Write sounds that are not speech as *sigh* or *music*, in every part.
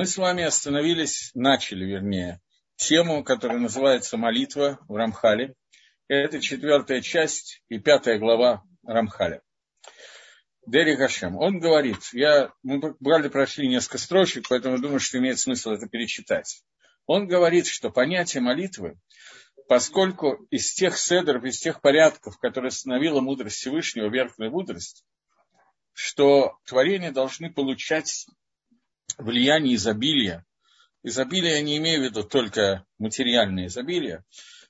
мы с вами остановились, начали, вернее, тему, которая называется «Молитва» в Рамхале. Это четвертая часть и пятая глава Рамхаля. Дери Гашем. Он говорит, я, мы брали, прошли несколько строчек, поэтому думаю, что имеет смысл это перечитать. Он говорит, что понятие молитвы, поскольку из тех седров, из тех порядков, которые остановила мудрость Всевышнего, верхняя мудрость, что творения должны получать влияние изобилия. Изобилие я не имею в виду только материальное изобилие.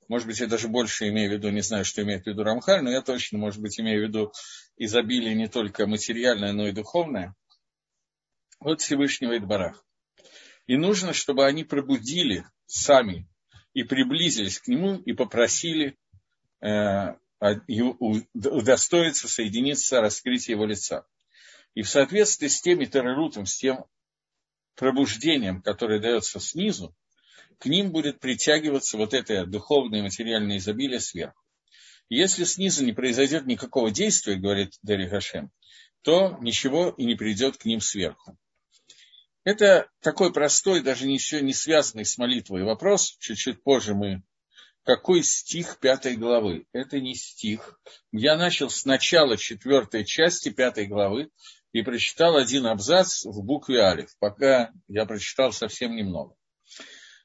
Может быть, я даже больше имею в виду, не знаю, что имеет в виду Рамхаль, но я точно, может быть, имею в виду изобилие не только материальное, но и духовное. Вот Всевышнего Идбарах. И нужно, чтобы они пробудили сами и приблизились к нему и попросили э, удостоиться, соединиться, раскрыть его лица. И в соответствии с тем террорутом, с тем пробуждением, которое дается снизу, к ним будет притягиваться вот это духовное материальное изобилие сверху. если снизу не произойдет никакого действия, говорит Дери Хашем, то ничего и не придет к ним сверху. Это такой простой, даже еще не связанный с молитвой вопрос. Чуть-чуть позже мы... Какой стих пятой главы? Это не стих. Я начал с начала четвертой части пятой главы и прочитал один абзац в букве Алиф, пока я прочитал совсем немного.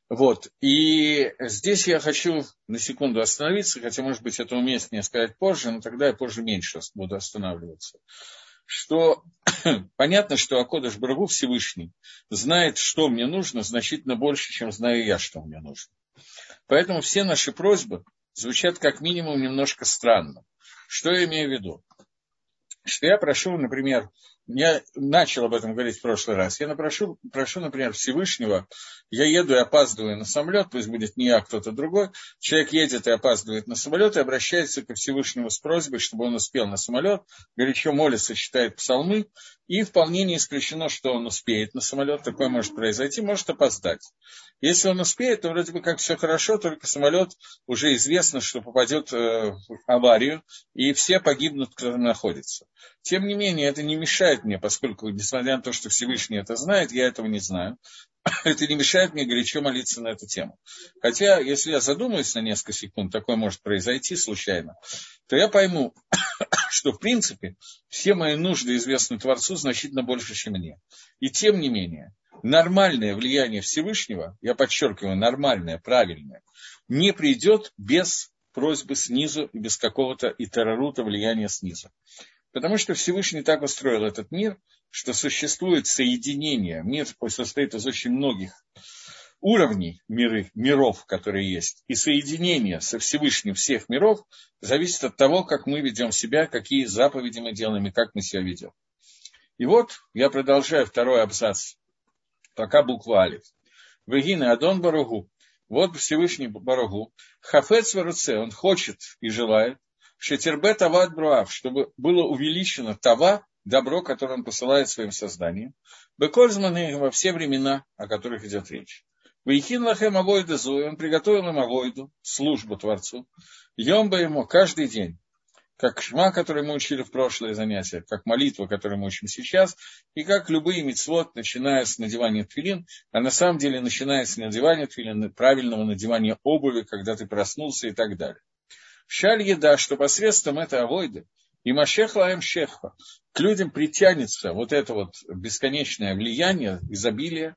Вот, и здесь я хочу на секунду остановиться, хотя, может быть, это уместнее сказать позже, но тогда я позже меньше буду останавливаться. Что *clears throat* понятно, что Акодыш Брагу Всевышний знает, что мне нужно, значительно больше, чем знаю я, что мне нужно. Поэтому все наши просьбы звучат как минимум немножко странно. Что я имею в виду? Что я прошу, например, я начал об этом говорить в прошлый раз. Я прошу, прошу, например, Всевышнего, я еду и опаздываю на самолет, пусть будет не я, а кто-то другой. Человек едет и опаздывает на самолет и обращается ко Всевышнему с просьбой, чтобы он успел на самолет, горячо молится, читает псалмы, и вполне не исключено, что он успеет на самолет, такое может произойти, может опоздать. Если он успеет, то вроде бы как все хорошо, только самолет уже известно, что попадет э, в аварию, и все погибнут, кто там находится. Тем не менее, это не мешает мне, поскольку, несмотря на то, что Всевышний это знает, я этого не знаю. *coughs* Это не мешает мне горячо молиться на эту тему. Хотя, если я задумаюсь на несколько секунд, такое может произойти случайно, то я пойму, *coughs* что, в принципе, все мои нужды известны Творцу значительно больше, чем мне. И тем не менее, нормальное влияние Всевышнего, я подчеркиваю, нормальное, правильное, не придет без просьбы снизу и без какого-то итерарута влияния снизу. Потому что Всевышний так устроил этот мир, что существует соединение. Мир состоит из очень многих уровней миры, миров, которые есть. И соединение со Всевышним всех миров зависит от того, как мы ведем себя, какие заповеди мы делаем и как мы себя ведем. И вот я продолжаю второй абзац пока буква Алиф. Вегина Адон Барагу. Вот Всевышний Барагу. Хафец Варуце, он хочет и желает, Шетербе Тават Бруав, чтобы было увеличено Тава, добро, которое он посылает своим созданием. Бекользманы во все времена, о которых идет речь. Вейхин лахем авойда зуй, он приготовил им авойду, службу Творцу. Йомба ему каждый день как шма, который мы учили в прошлое занятие, как молитва, которую мы учим сейчас, и как любые мецвод, начиная с надевания тфилин, а на самом деле начиная с надевания тфилин, правильного надевания обуви, когда ты проснулся и так далее. Шаль еда, что посредством этой авойды, и Машех Лаем Шехва, к людям притянется вот это вот бесконечное влияние, изобилие,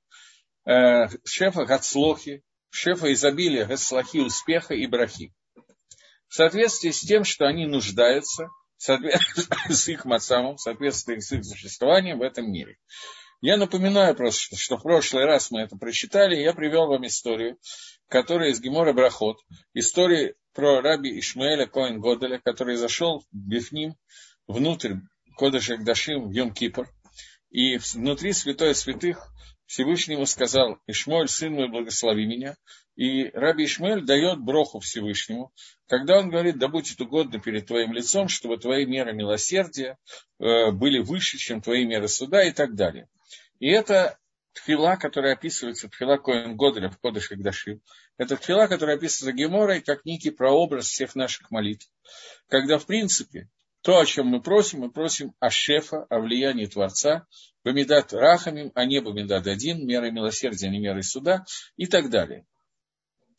э, шефа Гацлохи, шефа изобилия, Гацлохи, успеха и брахи. В соответствии с тем, что они нуждаются, *laughs* с их мацамом, в соответствии с их существованием в этом мире. Я напоминаю просто, что в прошлый раз мы это прочитали, я привел вам историю, которая из Гемора Брахот, история про раби Ишмаэля Коэн Годеля, который зашел в Бифним, внутрь Кодыша Гдашим в Йом-Кипр, и внутри святой святых Всевышнему сказал, Ишмоль, сын мой, благослови меня. И Раби Ишмаэль дает броху Всевышнему, когда он говорит, да будет угодно перед твоим лицом, чтобы твои меры милосердия э, были выше, чем твои меры суда и так далее. И это тфила, которая описывается, тфила Коэн Годеля в Кодыш Дашим, это тфила, которая описывается Геморой как некий прообраз всех наших молитв. Когда, в принципе, То, о чем мы просим, мы просим о шефа, о влиянии Творца, Бамидат Рахамим, а не Бамидат один, мерой милосердия, а не мерой суда и так далее.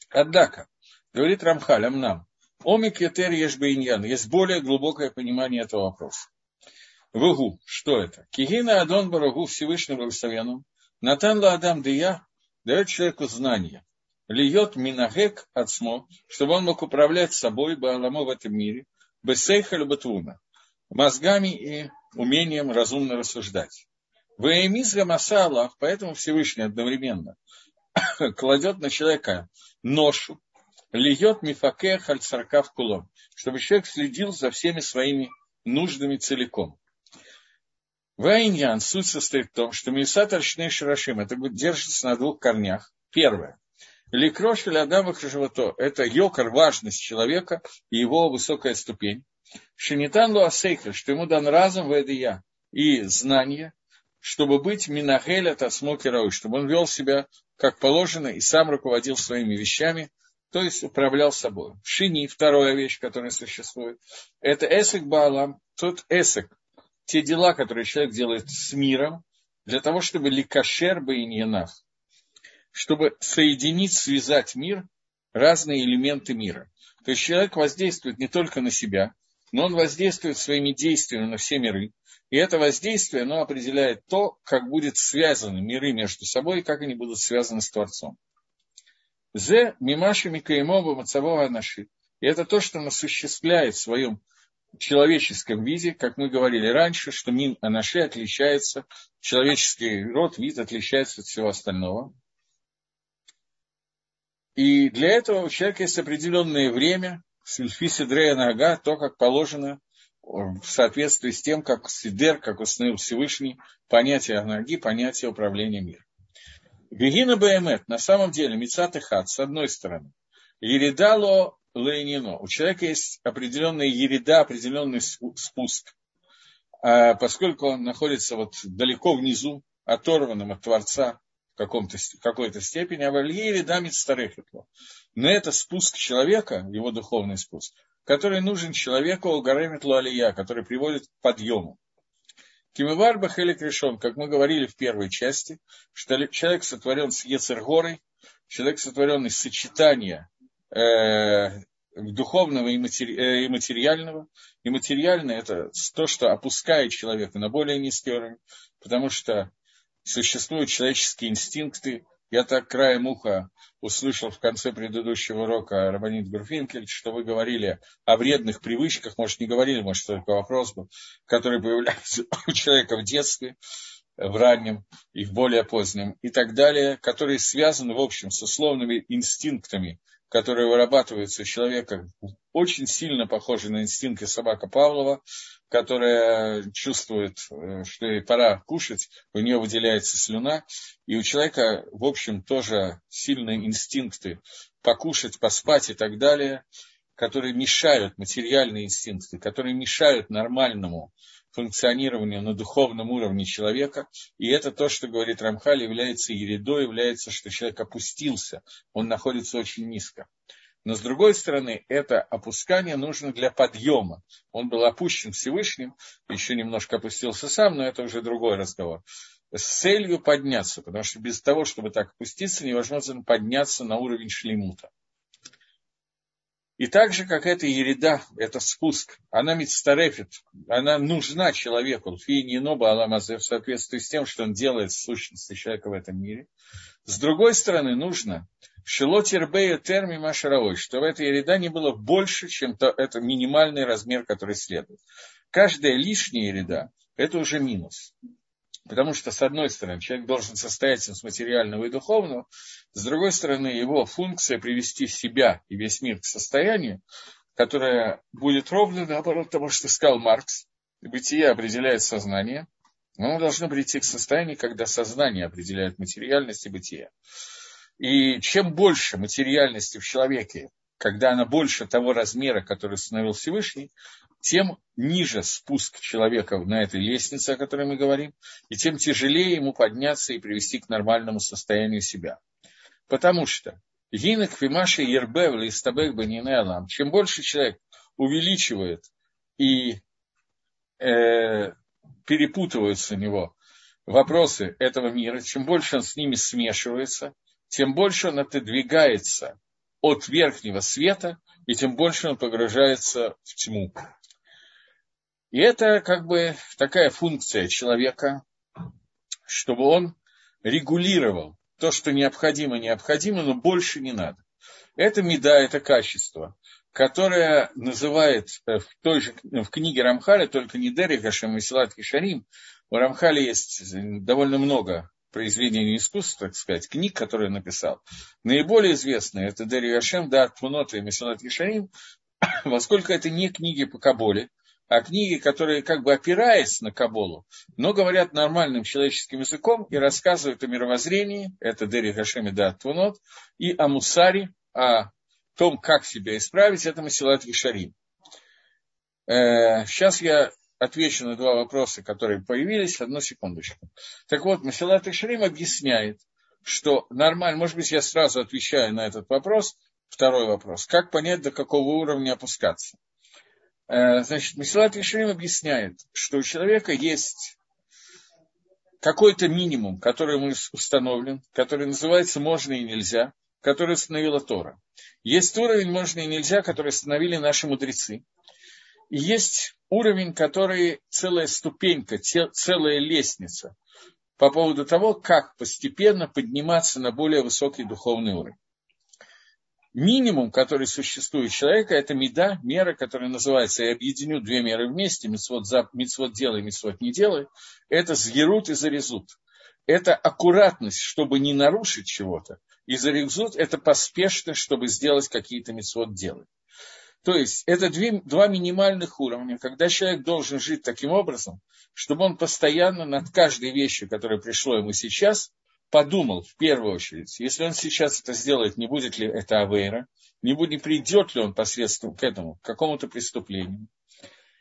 Однако, говорит Рамхаль Амнам, Омик Ятер Ешбейньян, есть более глубокое понимание этого вопроса. Вугу, что это? Кигина Адон Барагу Всевышнему Благословенному, Натан Ла Дия дает человеку знание. Льет Минагек Ацмо, чтобы он мог управлять собой, Бааламо в этом мире, Бесейха Любатвуна, мозгами и умением разумно рассуждать. Ваемизга Масала, поэтому Всевышний одновременно *coughs* кладет на человека ношу, льет мифаке хальцаркав кулом, чтобы человек следил за всеми своими нуждами целиком. Вайньян, суть состоит в том, что Мисат Аршней Шарашим, это держится на двух корнях. Первое. Ликрош или Адамах живото – это йокар, важность человека и его высокая ступень. Шинитан Луасейха, что ему дан разум в я и знание, чтобы быть Минахеля Тасмокерау, чтобы он вел себя как положено и сам руководил своими вещами, то есть управлял собой. Шини, вторая вещь, которая существует, это эсек Баалам, тот эсек, те дела, которые человек делает с миром, для того, чтобы ликашер бы и чтобы соединить, связать мир, разные элементы мира. То есть человек воздействует не только на себя, но он воздействует своими действиями на все миры. И это воздействие, оно определяет то, как будут связаны миры между собой и как они будут связаны с Творцом. Зе мимаши микаемова мацавова наши. И это то, что он осуществляет в своем человеческом виде, как мы говорили раньше, что мин анаши отличается, человеческий род, вид отличается от всего остального. И для этого у человека есть определенное время, сильфиси дрея нога, то, как положено в соответствии с тем, как Сидер, как установил Всевышний, понятие ноги, понятие управления миром. Гегина Баэмет, на самом деле, Мицат и Хат, с одной стороны, Еридало Лейнино. У человека есть определенная ереда, определенный спуск. А поскольку он находится вот далеко внизу, оторванным от Творца в каком-то, какой-то степени, а в ереда Мицтарехетло. Но это спуск человека, его духовный спуск, который нужен человеку Алгареметлу Алия, который приводит к подъему. Кимывар Бахелик решен, как мы говорили в первой части, что человек сотворен с Ецергорой, человек сотворен из сочетания духовного и, матери, э, и материального. И материальное – это то, что опускает человека на более низкий уровень, потому что существуют человеческие инстинкты. Я так краем уха услышал в конце предыдущего урока Рабанит Гурфинкель, что вы говорили о вредных привычках, может, не говорили, может, только вопрос был, которые появляются *laughs* у человека в детстве, в раннем и в более позднем и так далее, которые связаны, в общем, с условными инстинктами, которые вырабатываются у человека, очень сильно похожи на инстинкты собака Павлова, которая чувствует, э, что ей пора кушать, у нее выделяется слюна, и у человека, в общем, тоже сильные инстинкты покушать, поспать и так далее, которые мешают, материальные инстинкты, которые мешают нормальному функционированию на духовном уровне человека. И это то, что говорит Рамхаль, является ередой, является, что человек опустился, он находится очень низко. Но с другой стороны, это опускание нужно для подъема. Он был опущен Всевышним, еще немножко опустился сам, но это уже другой разговор. С целью подняться, потому что без того, чтобы так опуститься, невозможно подняться на уровень шлемута. И так же, как эта ереда, это спуск, она мецтарефит, она нужна человеку, фининоба аламазе, в соответствии с тем, что он делает в сущности человека в этом мире. С другой стороны, нужно шелотирбея терми машаровой, чтобы эта ереда не было больше, чем то, это минимальный размер, который следует. Каждая лишняя ереда – это уже минус. Потому что, с одной стороны, человек должен состоять из материального и духовного, с другой стороны, его функция привести себя и весь мир к состоянию, которое будет ровно наоборот тому, что сказал Маркс. Бытие определяет сознание, но оно должно прийти к состоянию, когда сознание определяет материальность и бытие. И чем больше материальности в человеке, когда она больше того размера, который установил Всевышний, тем ниже спуск человека на этой лестнице, о которой мы говорим, и тем тяжелее ему подняться и привести к нормальному состоянию себя. Потому что Гинек Фимаши Ербев Листабек Банине Алам, чем больше человек увеличивает и э, перепутываются у него вопросы этого мира, чем больше он с ними смешивается, тем больше он отодвигается от верхнего света, и тем больше он погружается в тьму. И это как бы такая функция человека, чтобы он регулировал то, что необходимо, необходимо, но больше не надо. Это меда, это качество, которое называет э, в той же в книге Рамхаля, только не Дери Хашем и Силат Кишарим, у Рамхаля есть довольно много произведений искусства, так сказать, книг, которые он написал. Наиболее известные это Дери Хашем, да, Тмунот и Месилат Кишарим, *coughs* поскольку это не книги по Каболе, а книги, которые как бы опираясь на Каболу, но говорят нормальным человеческим языком и рассказывают о мировоззрении, это Дери Хашеми да Твунот, и о Мусаре, о том, как себя исправить, это Масилат Вишарим. Э, сейчас я отвечу на два вопроса, которые появились. Одну секундочку. Так вот, Масилат Вишарим объясняет, что нормально, может быть, я сразу отвечаю на этот вопрос, второй вопрос, как понять, до какого уровня опускаться. Э, значит, Месилат Ишрим объясняет, что у человека есть какой-то минимум, который ему установлен, который называется «можно и нельзя», который установила Тора. Есть уровень «можно и нельзя», который установили наши мудрецы. И есть уровень, который целая ступенька, целая лестница по поводу того, как постепенно подниматься на более высокий духовный уровень минимум, который существует у человека, это меда, мера, которая называется, я объединю две меры вместе, митцвот, за, митцвот делай, митцвот не делай, это сгерут и зарезут. Это аккуратность, чтобы не нарушить чего-то, и зарезут – это поспешность, чтобы сделать какие-то митцвот делай. То есть это две, два минимальных уровня, когда человек должен жить таким образом, чтобы он постоянно над каждой вещью, которая пришло ему сейчас, подумал в первую очередь, если он сейчас это сделает, не будет ли это авейра, не, будет, не придет ли он посредством к этому, к какому-то преступлению.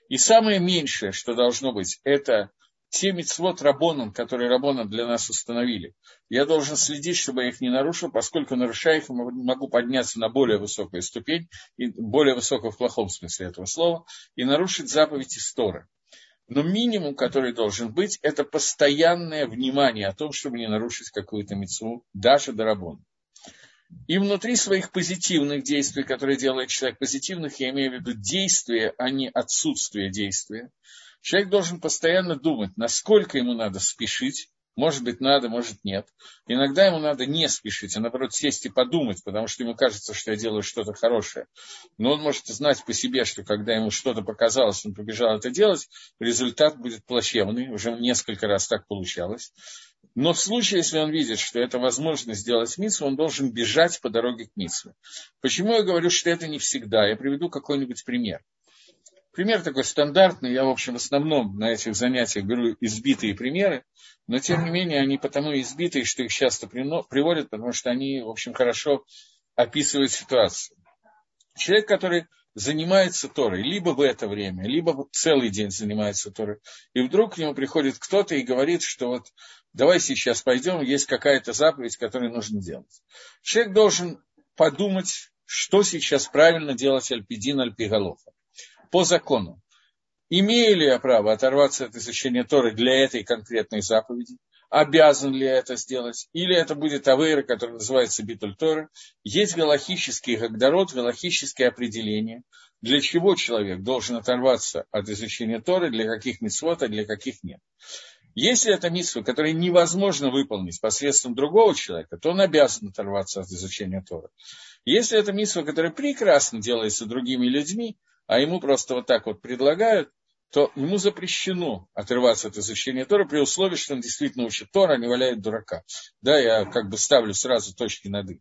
И самое меньшее, что должно быть, это те мецвод Рабоном, которые Рабоном для нас установили. Я должен следить, чтобы я их не нарушил, поскольку нарушая их, могу подняться на более высокую ступень, и более высокую в плохом смысле этого слова, и нарушить заповедь Истора. Но минимум, который должен быть, это постоянное внимание о том, чтобы не нарушить какую-то мецву, даже дарабон. И внутри своих позитивных действий, которые делает человек, позитивных, я имею в виду действия, а не отсутствие действия, человек должен постоянно думать, насколько ему надо спешить, может быть, надо, может, нет. Иногда ему надо не спешить, а наоборот сесть и подумать, потому что ему кажется, что я делаю что-то хорошее. Но он может знать по себе, что когда ему что-то показалось, он побежал это делать, результат будет плачевный. Уже несколько раз так получалось. Но в случае, если он видит, что это возможно сделать митсву, он должен бежать по дороге к митсве. Почему я говорю, что это не всегда? Я приведу какой-нибудь пример. Пример такой стандартный, я, в общем, в основном на этих занятиях беру избитые примеры, но, тем не менее, они потому избитые, что их часто приводят, потому что они, в общем, хорошо описывают ситуацию. Человек, который занимается Торой, либо в это время, либо целый день занимается Торой, и вдруг к нему приходит кто-то и говорит, что вот давай сейчас пойдем, есть какая-то заповедь, которую нужно делать. Человек должен подумать, что сейчас правильно делать Альпидин Альпигалоха по закону. Имею ли я право оторваться от изучения Торы для этой конкретной заповеди? Обязан ли я это сделать? Или это будет авейра, который называется битуль Торы? Есть галахический гагдород, галахические определения, для чего человек должен оторваться от изучения Торы, для каких митцвот, а для каких нет. Если это митсва, которую невозможно выполнить посредством другого человека, то он обязан оторваться от изучения Тора. Если это митсва, которая прекрасно делается другими людьми, а ему просто вот так вот предлагают, то ему запрещено отрываться от изучения Тора при условии, что он действительно учит Тора, а не валяет дурака. Да, я как бы ставлю сразу точки над «и».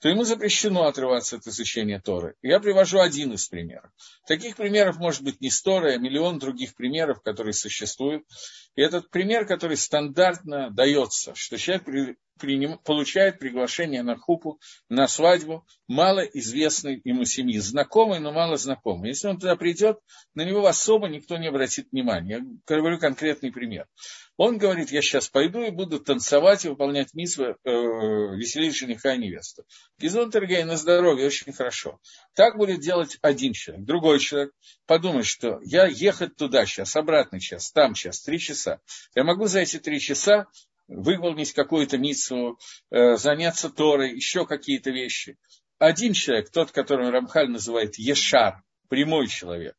То ему запрещено отрываться от изучения Торы. Я привожу один из примеров. Таких примеров может быть не сто, а миллион других примеров, которые существуют. И этот пример, который стандартно дается, что человек при, приним, получает приглашение на хупу, на свадьбу малоизвестной ему семьи, знакомый, но мало знакомый. Если он туда придет, на него особо никто не обратит внимания. Я говорю конкретный пример. Он говорит, я сейчас пойду и буду танцевать и выполнять митсвы, э, веселить жениха и невесту. Гизонтергей на здоровье очень хорошо. Так будет делать один человек. Другой человек подумает, что я ехать туда сейчас, обратно час, там час, три часа. Я могу за эти три часа выполнить какую-то митсву, э, заняться Торой, еще какие-то вещи. Один человек, тот, которого Рамхаль называет Ешар, прямой человек,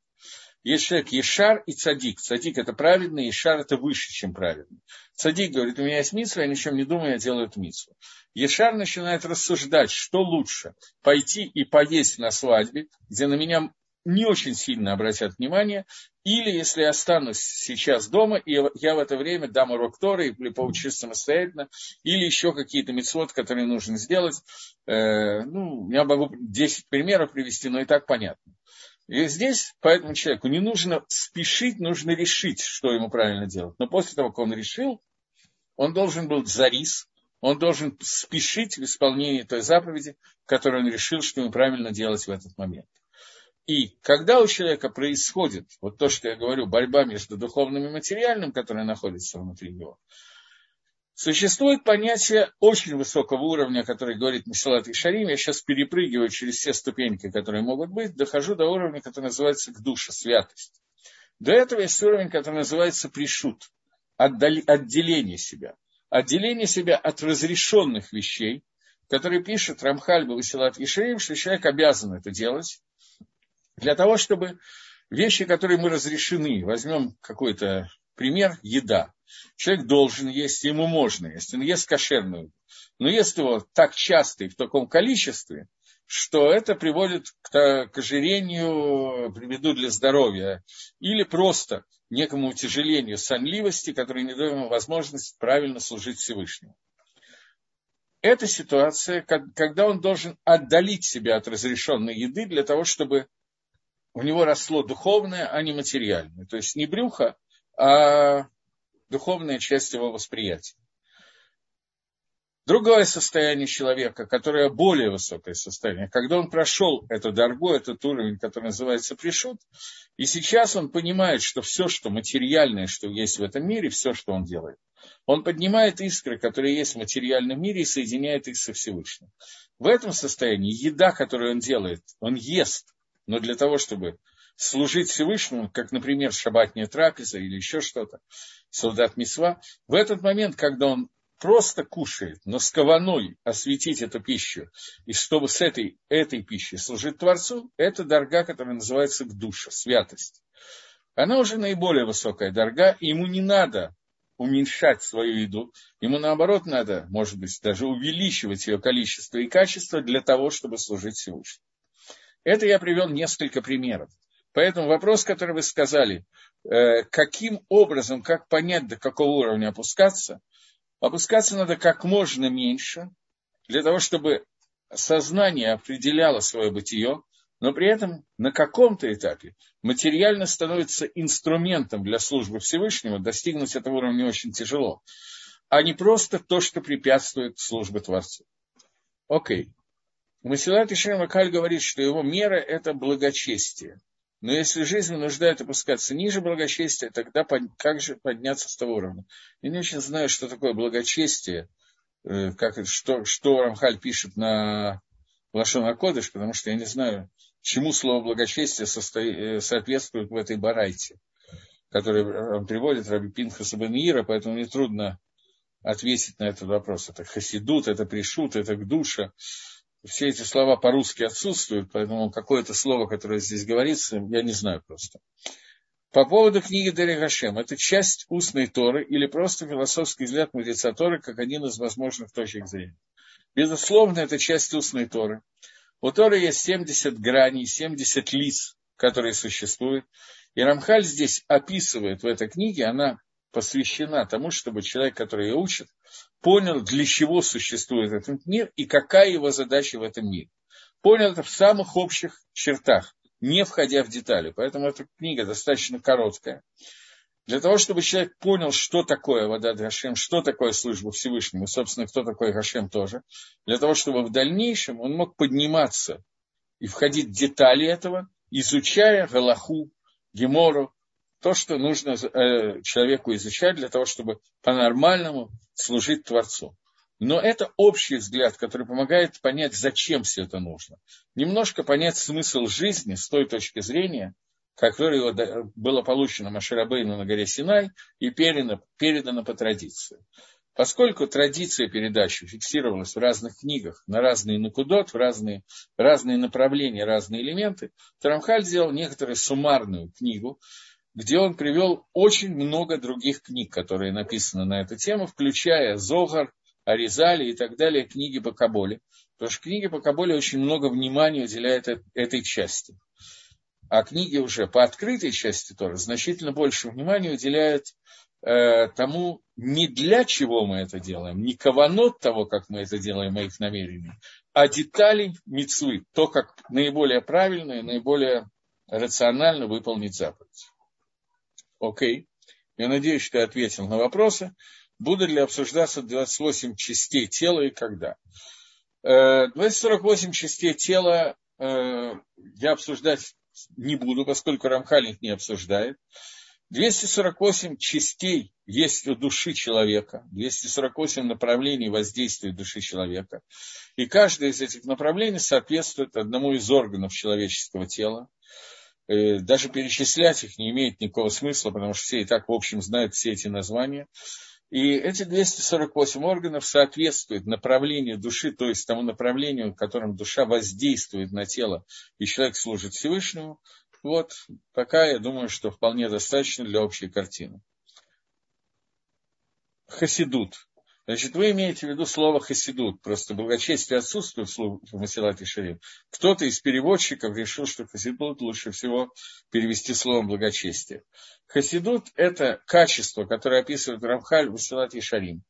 есть человек Ешар и Цадик. Цадик – это праведный, Ешар – это выше, чем праведный. Цадик говорит, у меня есть митсва, я ни о чем не думаю, я делаю эту митсву. Ешар начинает рассуждать, что лучше – пойти и поесть на свадьбе, где на меня не очень сильно обратят внимание, или если я останусь сейчас дома, и я в это время дам урок Торы или поучусь самостоятельно, или еще какие-то мецвод, которые нужно сделать. Э, ну, я могу 10 примеров привести, но и так понятно. И здесь поэтому человеку не нужно спешить, нужно решить, что ему правильно делать. Но после того, как он решил, он должен был зарис, он должен спешить в исполнении той заповеди, которую он решил, что ему правильно делать в этот момент. И когда у человека происходит вот то, что я говорю, борьба между духовным и материальным, которое находится внутри него, Существует понятие очень высокого уровня, который говорит Месилат и Шарим. Я сейчас перепрыгиваю через все ступеньки, которые могут быть, дохожу до уровня, который называется к душе, святость. До этого есть уровень, который называется пришут, отделение себя. Отделение себя от разрешенных вещей, которые пишет Рамхаль Василат Ишеев, что человек обязан это делать, для того, чтобы вещи, которые мы разрешены, возьмем какой-то пример, еда. Человек должен есть, ему можно есть, он ест кошерную. Но ест его так часто и в таком количестве, что это приводит к, к ожирению, приведу для здоровья, или просто некому утяжелению сонливости, которая не дает ему возможность правильно служить Всевышнему. Это ситуация, когда он должен отдалить себя от разрешенной еды для того, чтобы у него росло духовное, а не материальное. То есть не брюхо, а духовная часть его восприятия. Другое состояние человека, которое более высокое состояние, когда он прошел эту дорогу, этот уровень, который называется пришут, и сейчас он понимает, что все, что материальное, что есть в этом мире, все, что он делает, он поднимает искры, которые есть в материальном мире, и соединяет их со Всевышним. В этом состоянии еда, которую он делает, он ест, но для того, чтобы служить Всевышнему, как, например, шабатняя трапеза или еще что-то, солдат Мисва, в этот момент, когда он просто кушает, но с кованой осветить эту пищу, и чтобы с этой, этой пищей служить Творцу, это дорога, которая называется к душе, святость. Она уже наиболее высокая дорога, и ему не надо уменьшать свою еду, ему наоборот надо, может быть, даже увеличивать ее количество и качество для того, чтобы служить Всевышнему. Это я привел несколько примеров. Поэтому вопрос, который вы сказали, э, каким образом, как понять, до какого уровня опускаться, опускаться надо как можно меньше, для того, чтобы сознание определяло свое бытие, но при этом на каком-то этапе материально становится инструментом для службы Всевышнего, достигнуть этого уровня очень тяжело, а не просто то, что препятствует службе Творцу. Окей. Масилат Ишем Акаль говорит, что его мера – это благочестие. Но если жизнь вынуждает опускаться ниже благочестия, тогда как же подняться с того уровня? Я не очень знаю, что такое благочестие, э, как, что, что Рамхаль пишет на Лашон Кодыш, потому что я не знаю, чему слово благочестие э, соответствует в этой барайте, который он приводит Раби Пинхаса Бенира, поэтому мне трудно ответить на этот вопрос. Это хасидут, это пришут, это гдуша все эти слова по-русски отсутствуют, поэтому какое-то слово, которое здесь говорится, я не знаю просто. По поводу книги Дери Гашем, это часть устной Торы или просто философский взгляд мудреца Торы, как один из возможных точек зрения. Безусловно, это часть устной Торы. У Торы есть 70 граней, 70 лиц, которые существуют. И Рамхаль здесь описывает в этой книге, она посвящена тому, чтобы человек, который ее учит, понял, для чего существует этот мир и какая его задача в этом мире. Понял это в самых общих чертах, не входя в детали. Поэтому эта книга достаточно короткая. Для того, чтобы человек понял, что такое вода Гашем, что такое служба Всевышнему, и, собственно, кто такой Гашем тоже, для того, чтобы в дальнейшем он мог подниматься и входить в детали этого, изучая Галаху, Гемору, то, что нужно э, человеку изучать для того, чтобы по-нормальному служить Творцу. Но это общий взгляд, который помогает понять, зачем все это нужно. Немножко понять смысл жизни с той точки зрения, которое было получено Маширабейну на горе Синай и передано, передано по традиции. Поскольку традиция передачи фиксировалась в разных книгах, на разные накудот, в разные, разные направления, разные элементы, Тарамхаль сделал некоторую суммарную книгу, где он привел очень много других книг, которые написаны на эту тему, включая Зогар, Аризали и так далее, книги по Каболе. Потому что книги по Каболе очень много внимания уделяют этой части. А книги уже по открытой части Торы значительно больше внимания уделяют э, тому, не для чего мы это делаем, не каванот того, как мы это делаем, моих намерений, а деталей мецвы, то, как наиболее правильно и наиболее рационально выполнить заповедь. Окей. Я надеюсь, что я ответил на вопросы. Будут ли обсуждаться 28 частей тела и когда? 248 э, частей тела э, я обсуждать не буду, поскольку Рамхаль их не обсуждает. 248 частей есть у души человека, 248 направлений воздействия души человека. И каждое из этих направлений соответствует одному из органов человеческого тела. Э, даже перечислять их не имеет никакого смысла, потому что все и так, в общем, знают все эти названия. И эти 248 органов соответствуют направлению души, то есть тому направлению, в котором душа воздействует на тело, и человек служит Всевышнему. Вот, пока я думаю, что вполне достаточно для общей картины. Хасидут. Значит, вы имеете в виду слово хасидут, просто благочестие отсутствует в Масилат и Шарим. Кто-то из переводчиков решил, что хасидут лучше всего перевести словом благочестие. Хасидут – это качество, которое описывает Рамхаль в Масилат и Шарим,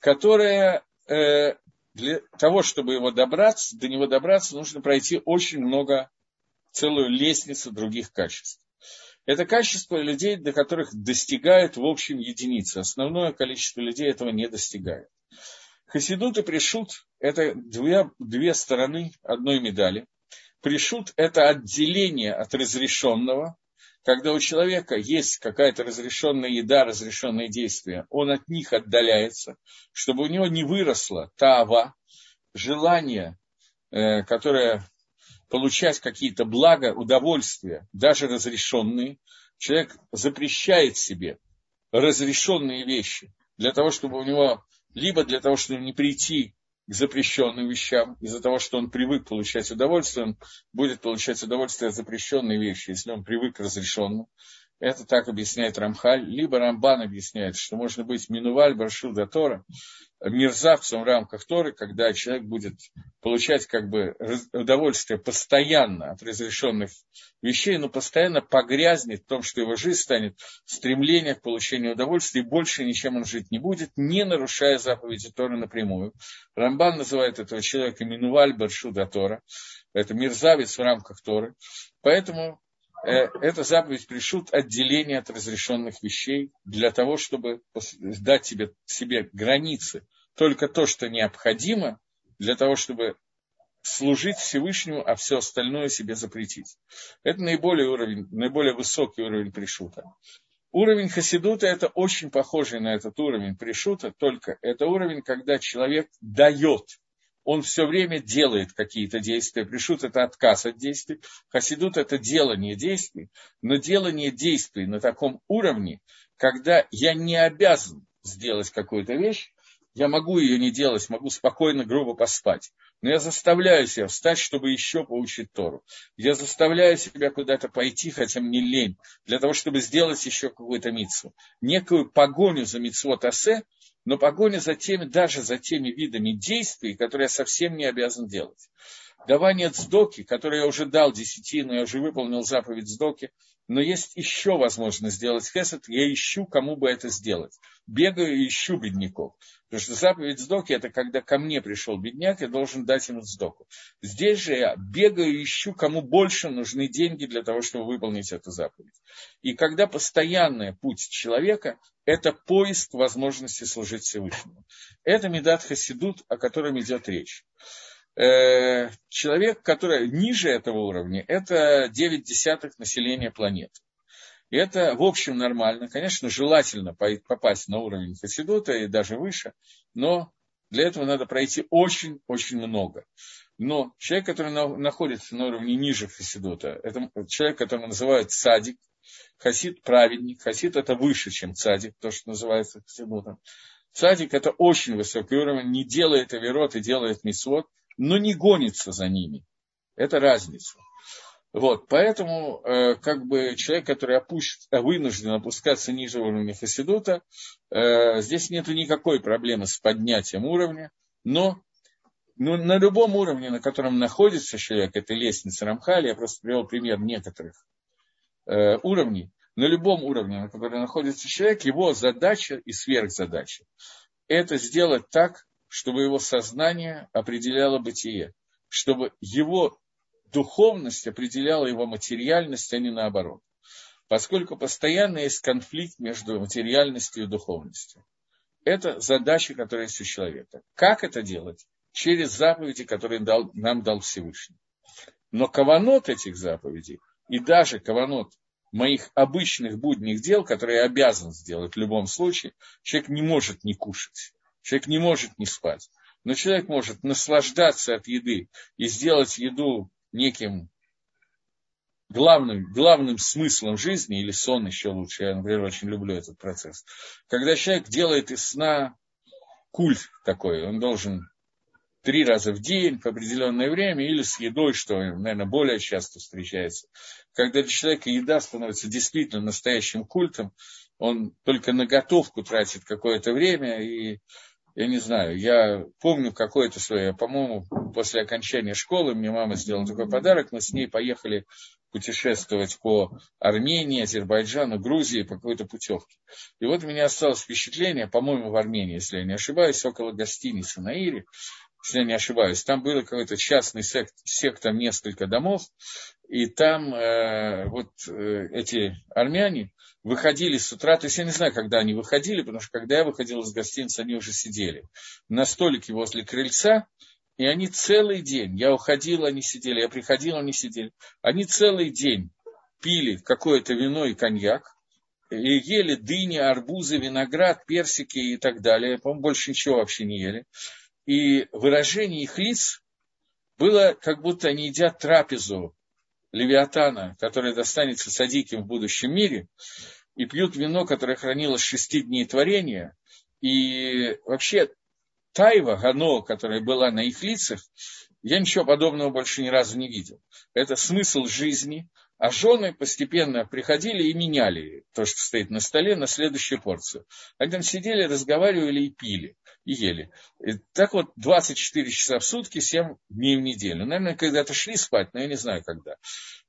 которое э, для того, чтобы его добраться, до него добраться, нужно пройти очень много, целую лестницу других качеств. Это качество людей, до которых достигают в общем единицы. Основное количество людей этого не достигает. Хасидут и пришут – это две, две стороны одной медали. Пришут – это отделение от разрешенного, когда у человека есть какая-то разрешенная еда, разрешенные действия, он от них отдаляется, чтобы у него не выросло тава, желание, э, которое получать какие-то блага, удовольствия, даже разрешенные. Человек запрещает себе разрешенные вещи для того, чтобы у него, либо для того, чтобы не прийти к запрещенным вещам, из-за того, что он привык получать удовольствие, он будет получать удовольствие от запрещенной вещи, если он привык к разрешенным. Это так объясняет Рамхаль. Либо Рамбан объясняет, что можно быть Минуваль Баршуда Тора, мерзавцем в рамках Торы, когда человек будет получать как бы удовольствие постоянно от разрешенных вещей, но постоянно погрязнет в том, что его жизнь станет стремление к получению удовольствия, и больше ничем он жить не будет, не нарушая заповеди Торы напрямую. Рамбан называет этого человека Минуваль Баршуда Тора. Это мерзавец в рамках Торы. Поэтому эта заповедь пришут отделение от разрешенных вещей для того, чтобы дать себе, себе границы. Только то, что необходимо для того, чтобы служить Всевышнему, а все остальное себе запретить. Это наиболее, уровень, наиболее высокий уровень пришута. Уровень хасидута – это очень похожий на этот уровень пришута, только это уровень, когда человек дает он все время делает какие-то действия. Пришут – это отказ от действий. Хасидут – это делание действий. Но делание действий на таком уровне, когда я не обязан сделать какую-то вещь, я могу ее не делать, могу спокойно, грубо поспать. Но я заставляю себя встать, чтобы еще получить Тору. Я заставляю себя куда-то пойти, хотя мне лень, для того, чтобы сделать еще какую-то мицу. Некую погоню за мицвот асе но погоня за теми, даже за теми видами действий, которые я совсем не обязан делать. давание цдоки, которое я уже дал десятину, я уже выполнил заповедь цдоки, но есть еще возможность сделать хесед, я ищу, кому бы это сделать. Бегаю и ищу бедняков. Потому что заповедь сдоки – это когда ко мне пришел бедняк, я должен дать ему сдоку. Здесь же я бегаю и ищу, кому больше нужны деньги для того, чтобы выполнить эту заповедь. И когда постоянный путь человека – это поиск возможности служить Всевышнему. Это Медат Хасидут, о котором идет речь. Э, человек, который ниже этого уровня, это 9 десятых населения планеты. Это, в общем, нормально. Конечно, желательно попасть на уровень Хасидута и даже выше, но для этого надо пройти очень-очень много. Но человек, который находится на уровне ниже Хасидута, это человек, которого называют садик, Хасид – праведник, Хасид – это выше, чем цадик, то, что называется Хасидутом. Цадик – это очень высокий уровень, не делает авирот и делает мисвод, но не гонится за ними. Это разница. Вот, поэтому, э, как бы человек, который опущ... вынужден опускаться ниже уровня Хасидута, э, здесь нет никакой проблемы с поднятием уровня, но ну, на любом уровне, на котором находится человек, это лестница Рамхали, я просто привел пример некоторых э, уровней, на любом уровне, на котором находится человек, его задача и сверхзадача – это сделать так, чтобы его сознание определяло бытие, чтобы его духовность определяла его материальность, а не наоборот. Поскольку постоянно есть конфликт между материальностью и духовностью. Это задача, которая есть у человека. Как это делать? Через заповеди, которые дал, нам дал Всевышний. Но каванот этих заповедей, и даже каванот моих обычных будних дел, которые я обязан сделать в любом случае, человек не может не кушать, человек не может не спать. Но человек может наслаждаться от еды и сделать еду неким главным, главным смыслом жизни, или сон еще лучше, я, например, очень люблю этот процесс, когда человек делает из сна культ такой, он должен три раза в день в определенное время или с едой, что, наверное, более часто встречается. Когда для человека еда становится действительно настоящим культом, он только на готовку тратит какое-то время, и я не знаю, я помню какое-то свое, по-моему, после окончания школы мне мама сделала такой подарок, мы с ней поехали путешествовать по Армении, Азербайджану, Грузии по какой-то путевке. И вот у меня осталось впечатление, по-моему, в Армении, если я не ошибаюсь, около гостиницы на Ире, если я не ошибаюсь, там был какой-то частный сект, сектор, несколько домов, и там э, вот э, эти армяне выходили с утра, то есть я не знаю, когда они выходили, потому что когда я выходил из гостиницы, они уже сидели на столике возле крыльца, и они целый день, я уходил, они сидели, я приходил, они сидели, они целый день пили какое-то вино и коньяк, и ели дыни, арбузы, виноград, персики и так далее. По-моему, больше ничего вообще не ели. И выражение их лиц было, как будто они едят трапезу Левиатана, который достанется садиким в будущем мире, и пьют вино, которое хранилось шести дней творения. И вообще тайва, гано, которая была на их лицах, я ничего подобного больше ни разу не видел. Это смысл жизни, а жены постепенно приходили и меняли то, что стоит на столе, на следующую порцию. Они там сидели, разговаривали и пили, и ели. И так вот 24 часа в сутки, 7 дней в неделю. Наверное, когда-то шли спать, но я не знаю когда.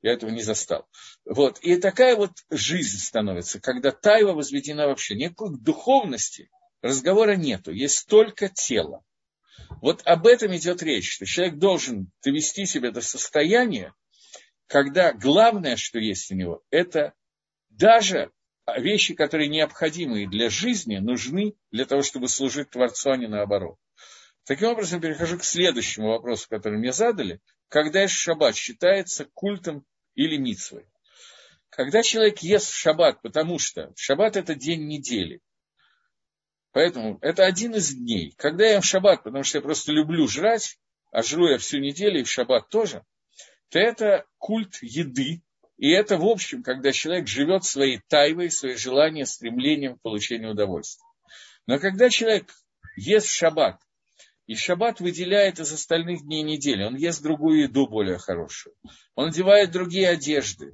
Я этого не застал. Вот. И такая вот жизнь становится, когда тайва возведена вообще. Никакой духовности разговора нету, есть только тело. Вот об этом идет речь, что человек должен довести себя до состояния, когда главное, что есть у него, это даже вещи, которые необходимы для жизни, нужны для того, чтобы служить Творцу, а не наоборот. Таким образом, перехожу к следующему вопросу, который мне задали. Когда ест шаббат считается культом или митцвой? Когда человек ест в шаббат, потому что шаббат – это день недели. Поэтому это один из дней. Когда я ем в шаббат, потому что я просто люблю жрать, а жру я всю неделю и в шаббат тоже – то это культ еды, и это, в общем, когда человек живет своей тайвой, своим желанием, стремлением к получению удовольствия. Но когда человек ест шаббат, и шаббат выделяет из остальных дней недели, он ест другую еду более хорошую, он одевает другие одежды,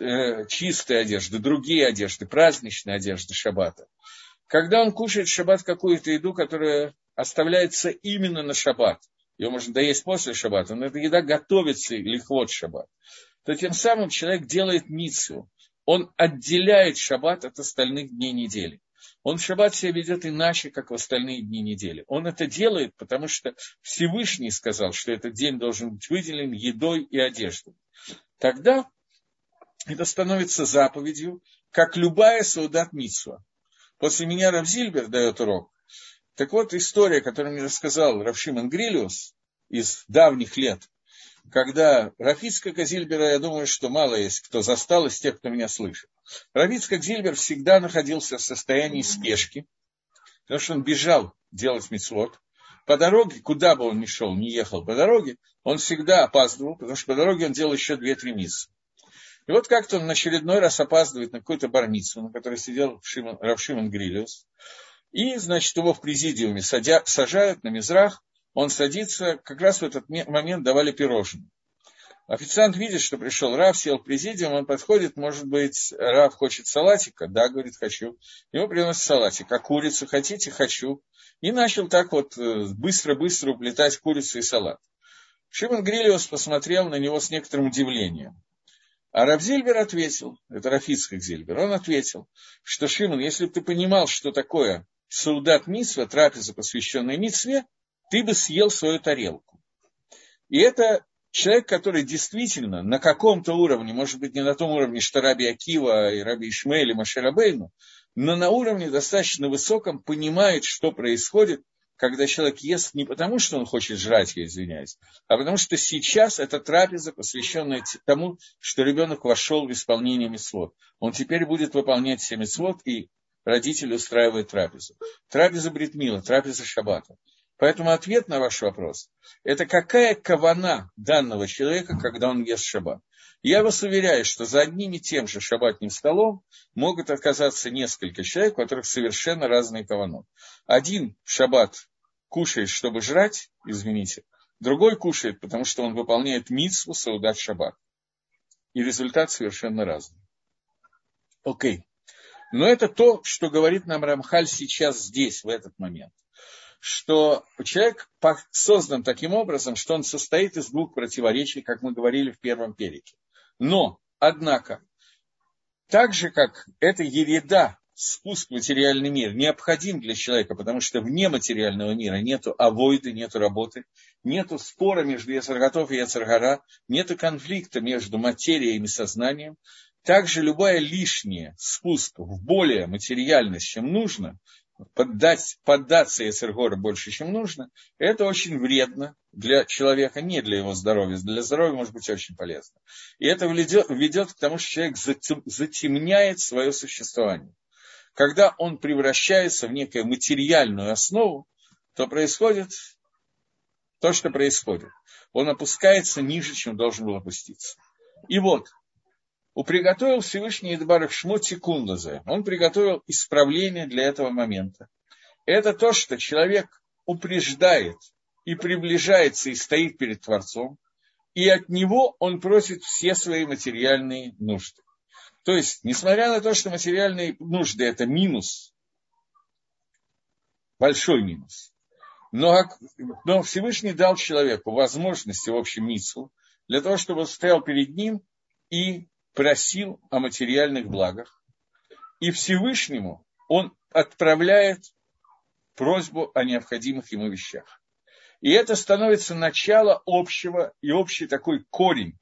э, чистые одежды, другие одежды, праздничные одежды шаббата. Когда он кушает в шаббат какую-то еду, которая оставляется именно на шаббат, ее можно доесть после шаббата, но эта еда готовится лихвот шаббат, то тем самым человек делает мицу. Он отделяет шаббат от остальных дней недели. Он шаббат себя ведет иначе, как в остальные дни недели. Он это делает, потому что Всевышний сказал, что этот день должен быть выделен едой и одеждой. Тогда это становится заповедью, как любая солдат Митсва. После меня Равзильбер дает урок. Так вот, история, которую мне рассказал Равшиман Грилиус из давних лет, когда Рафицка Зильбера, я думаю, что мало есть кто застал из тех, кто меня слышит. Равицкак Зильбер всегда находился в состоянии спешки, потому что он бежал делать мецвод. По дороге, куда бы он ни шел, не ехал по дороге, он всегда опаздывал, потому что по дороге он делал еще две-три миссы. И вот как-то он на очередной раз опаздывает на какую-то барницу, на которой сидел Шимон, Равшимон Грилиус. И, значит, его в президиуме садя, сажают на мизрах, он садится, как раз в этот момент давали пирожные. Официант видит, что пришел Рав, сел в президиум, он подходит, может быть, Рав хочет салатика? Да, говорит, хочу. Ему приносят салатик. А курицу хотите? Хочу. И начал так вот э, быстро-быстро уплетать курицу и салат. Шимон Грилиус посмотрел на него с некоторым удивлением. А Рав Зильбер ответил, это Рафицкак Зильбер, он ответил, что Шимон, если бы ты понимал, что такое солдат Митсва, трапеза, посвященная Митсве, ты бы съел свою тарелку. И это человек, который действительно на каком-то уровне, может быть, не на том уровне, что Раби Акива и Раби Ишмаэль и Машерабейну, но на уровне достаточно высоком понимает, что происходит, когда человек ест не потому, что он хочет жрать, я извиняюсь, а потому что сейчас это трапеза, посвященная тому, что ребенок вошел в исполнение мецвод. Он теперь будет выполнять все мецвод, и родители устраивают трапезу. Трапеза Бритмила, трапеза Шаббата. Поэтому ответ на ваш вопрос – это какая кавана данного человека, когда он ест шаббат. Я вас уверяю, что за одним и тем же шаббатным столом могут оказаться несколько человек, у которых совершенно разные каваны. Один шаббат кушает, чтобы жрать, извините, другой кушает, потому что он выполняет митсву саудат шаббат. И результат совершенно разный. Окей. Но это то, что говорит нам Рамхаль сейчас здесь, в этот момент что человек создан таким образом, что он состоит из двух противоречий, как мы говорили в первом перике. Но, однако, так же, как эта ереда, спуск в материальный мир необходим для человека, потому что вне материального мира нету авойды, нету работы, нету спора между Яцерготов и Яцергара, нету конфликта между материей и сознанием, также любая лишняя спуск в более материальность, чем нужно, поддать, поддаться Ецергора больше, чем нужно, это очень вредно для человека, не для его здоровья. Для здоровья может быть очень полезно. И это ведет, ведет к тому, что человек затемняет свое существование. Когда он превращается в некую материальную основу, то происходит то, что происходит. Он опускается ниже, чем должен был опуститься. И вот, приготовил Всевышний Идбарах Шмот секундазе. Он приготовил исправление для этого момента. Это то, что человек упреждает и приближается и стоит перед Творцом, и от него он просит все свои материальные нужды. То есть, несмотря на то, что материальные нужды – это минус, большой минус, но, но Всевышний дал человеку возможность, в общем, мицу, для того, чтобы он стоял перед ним и просил о материальных благах, и Всевышнему он отправляет просьбу о необходимых ему вещах. И это становится начало общего и общий такой корень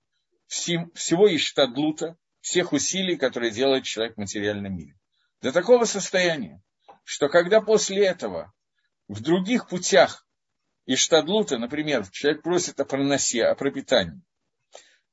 всего Иштадлута, всех усилий, которые делает человек в материальном мире. До такого состояния, что когда после этого в других путях Иштадлута, например, человек просит о проносе, о пропитании,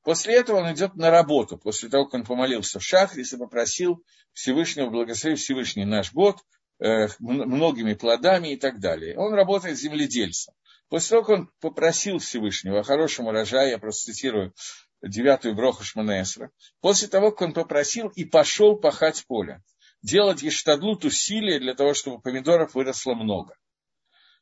После этого он идет на работу, после того, как он помолился в Шахрис и попросил Всевышнего, благословить Всевышний наш год э, многими плодами и так далее. Он работает земледельцем. После того, как он попросил Всевышнего о хорошем урожае, я просто цитирую девятую броху Шманесра, после того, как он попросил и пошел пахать поле, делать гештадлут усилия для того, чтобы помидоров выросло много.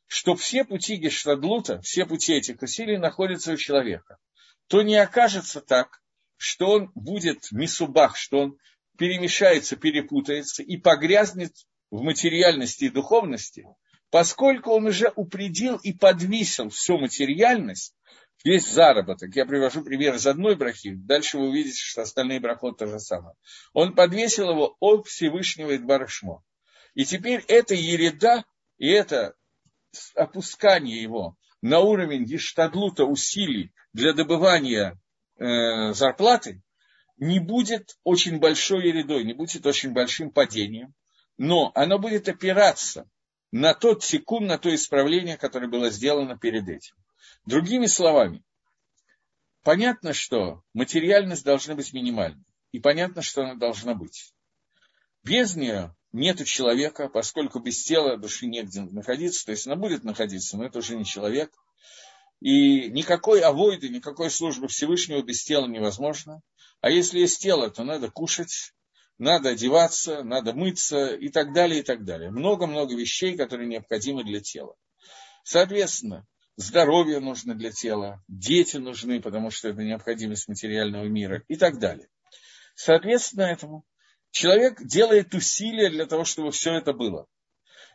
Что все пути гештадлута, все пути этих усилий находятся у человека то не окажется так, что он будет мисубах, что он перемешается, перепутается и погрязнет в материальности и духовности, поскольку он уже упредил и подвесил всю материальность, весь заработок. Я привожу пример из одной брахи, дальше вы увидите, что остальные брахот то же самое. Он подвесил его от Всевышнего Идбарашмо. И теперь эта ереда и это опускание его на уровень гештадлута усилий для добывания э, зарплаты не будет очень большой ередой, не будет очень большим падением, но оно будет опираться на тот секунд, на то исправление, которое было сделано перед этим. Другими словами, понятно, что материальность должна быть минимальной, и понятно, что она должна быть. Без нее нет человека, поскольку без тела души негде находиться, то есть она будет находиться, но это уже не человек. И никакой авойды, никакой службы Всевышнего без тела невозможно. А если есть тело, то надо кушать, надо одеваться, надо мыться и так далее, и так далее. Много-много вещей, которые необходимы для тела. Соответственно, здоровье нужно для тела, дети нужны, потому что это необходимость материального мира и так далее. Соответственно этому человек делает усилия для того, чтобы все это было.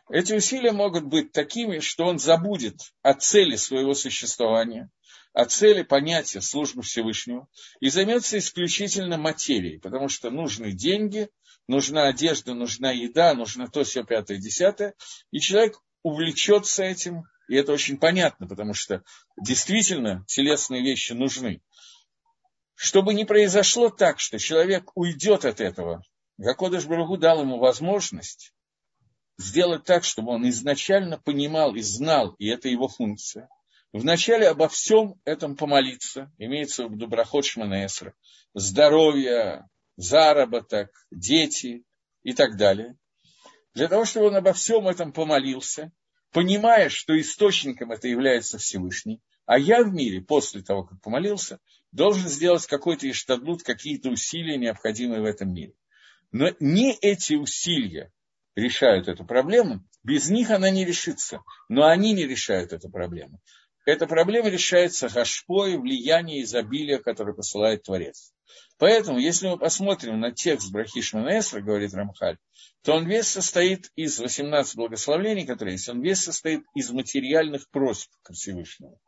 Эти усилия могут быть такими, что он забудет о цели своего существования, о цели понятия службы Всевышнего и займется исключительно материей, потому что нужны деньги, нужна одежда, нужна еда, нужно то, все пятое, десятое, и человек увлечется этим, и это очень понятно, потому что действительно телесные вещи нужны. Чтобы не произошло так, что человек уйдет от этого, Гакодыш Барагу дал ему возможность сделать так, чтобы он изначально понимал и знал, и это его функция – Вначале обо всем этом помолиться, имеется в виду Брахот Шманесра, здоровье, заработок, дети и так далее. Для того, чтобы он обо всем этом помолился, понимая, что источником это является Всевышний, а я в мире, после того, как помолился, должен сделать какой-то иштадлут, какие-то усилия, необходимые в этом мире. Но не эти усилия решают эту проблему, без них она не решится, но они не решают эту проблему эта проблема решается гашпой, влияние изобилия, которое посылает Творец. Поэтому, если мы посмотрим на текст Брахишмана Эсра, говорит Рамхаль, то он весь состоит из 18 благословений, которые есть, он весь состоит из материальных просьб к Всевышнему.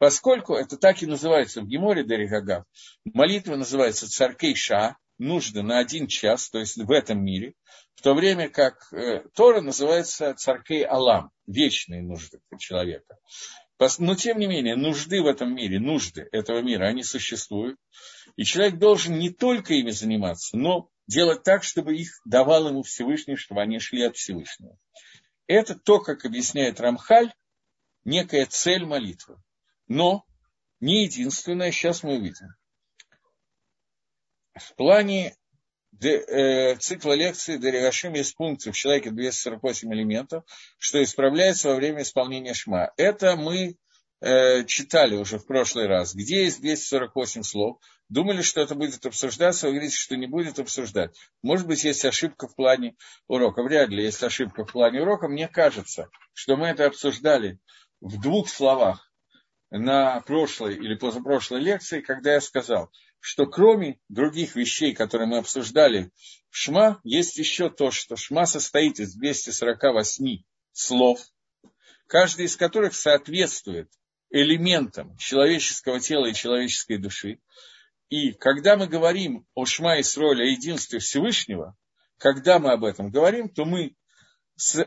Поскольку это так и называется в Геморе Дерихагав, молитва называется царкей Ша, нужды на один час, то есть в этом мире, в то время как э, Тора называется царкей Алам, вечные нужды человека. Но, тем не менее, нужды в этом мире, нужды этого мира, они существуют. И человек должен не только ими заниматься, но делать так, чтобы их давал ему Всевышний, чтобы они шли от Всевышнего. Это то, как объясняет Рамхаль, некая цель молитвы. Но не единственное, сейчас мы увидим. В плане Э, цикла лекций Дерегашим есть пункты в человеке 248 элементов, что исправляется во время исполнения шма. Это мы э, читали уже в прошлый раз. Где есть 248 слов? Думали, что это будет обсуждаться, вы говорите, что не будет обсуждать. Может быть, есть ошибка в плане урока. Вряд ли есть ошибка в плане урока. Мне кажется, что мы это обсуждали в двух словах на прошлой или позапрошлой лекции, когда я сказал, что кроме других вещей, которые мы обсуждали в Шма, есть еще то, что Шма состоит из 248 слов, каждый из которых соответствует элементам человеческого тела и человеческой души. И когда мы говорим о Шма и Сроле, о единстве Всевышнего, когда мы об этом говорим, то мы,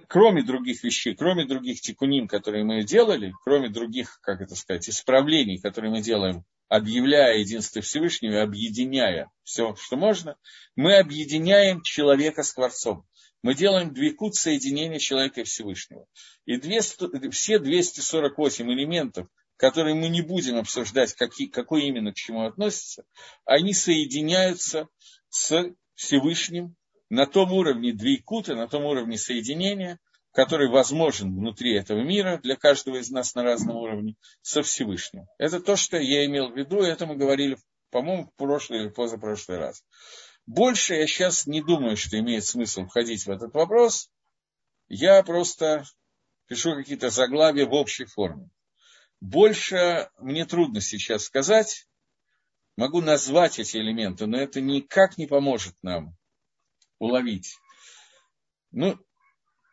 кроме других вещей, кроме других тикуним, которые мы делали, кроме других, как это сказать, исправлений, которые мы делаем объявляя единство Всевышнего, объединяя все, что можно, мы объединяем человека с Творцом. Мы делаем двикут соединения человека и Всевышнего. И 200, все 248 элементов, которые мы не будем обсуждать, какие, какой именно к чему относятся, они соединяются с Всевышним на том уровне двейкута, на том уровне соединения, который возможен внутри этого мира для каждого из нас на разном уровне, со Всевышним. Это то, что я имел в виду, и это мы говорили, по-моему, в прошлый или позапрошлый раз. Больше я сейчас не думаю, что имеет смысл входить в этот вопрос. Я просто пишу какие-то заглавия в общей форме. Больше мне трудно сейчас сказать. Могу назвать эти элементы, но это никак не поможет нам уловить. Ну,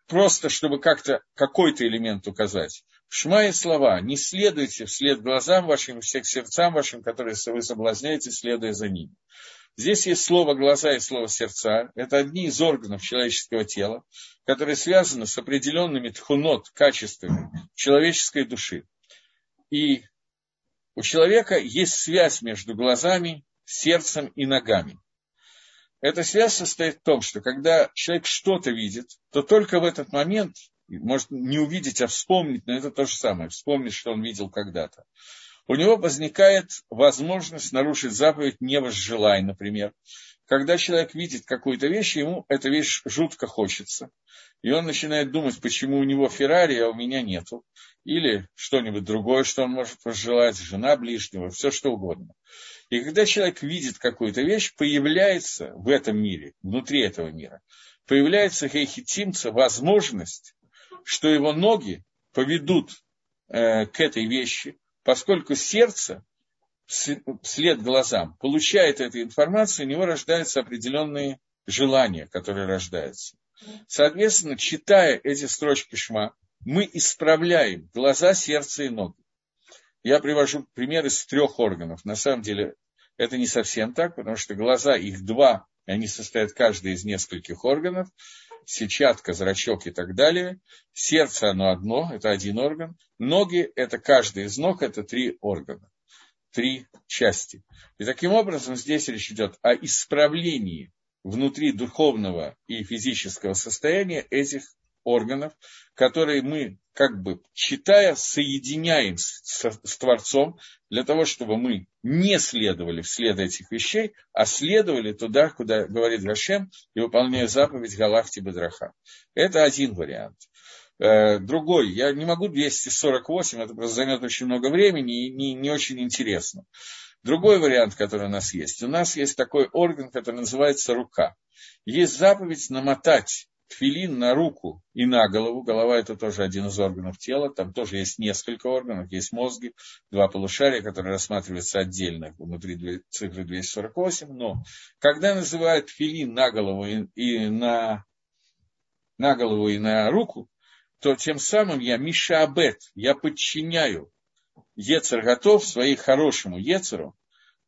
просто чтобы как-то какой-то элемент указать. Шма слова. Не следуйте вслед глазам вашим, всех сердцам вашим, которые вы соблазняете, следуя за ними. Здесь есть слово глаза и слово сердца. Это одни из органов человеческого тела, которые связаны с определенными тхунот, качествами человеческой души. И у человека есть связь между глазами, сердцем и ногами. Эта связь состоит в том, что когда человек что-то видит, то только в этот момент, может не увидеть, а вспомнить, но это то же самое, вспомнить, что он видел когда-то у него возникает возможность нарушить заповедь «не возжелай», например. Когда человек видит какую-то вещь, ему эта вещь жутко хочется. И он начинает думать, почему у него Феррари, а у меня нету. Или что-нибудь другое, что он может пожелать, жена ближнего, все что угодно. И когда человек видит какую-то вещь, появляется в этом мире, внутри этого мира, появляется хейхитимца возможность, что его ноги поведут э, к этой вещи, поскольку сердце вслед глазам получает эту информацию, у него рождаются определенные желания, которые рождаются. Соответственно, читая эти строчки шма, мы исправляем глаза, сердце и ноги. Я привожу пример из трех органов. На самом деле это не совсем так, потому что глаза, их два, они состоят каждый из нескольких органов сетчатка, зрачок и так далее. Сердце оно одно, это один орган. Ноги, это каждый из ног, это три органа, три части. И таким образом здесь речь идет о исправлении внутри духовного и физического состояния этих органов, которые мы, как бы читая, соединяем с, с, с Творцом для того, чтобы мы не следовали вслед этих вещей, а следовали туда, куда говорит Гашем, и выполняя заповедь Галахти Бедраха. Это один вариант. Э, другой, я не могу 248, это просто займет очень много времени и не, не очень интересно. Другой вариант, который у нас есть. У нас есть такой орган, который называется рука. Есть заповедь намотать тфилин на руку и на голову. Голова это тоже один из органов тела. Там тоже есть несколько органов. Есть мозги, два полушария, которые рассматриваются отдельно внутри цифры 248. Но когда называют тфилин на голову и, и на, на голову и на руку, то тем самым я Мишаабет, я подчиняю Ецер готов своей хорошему Ецеру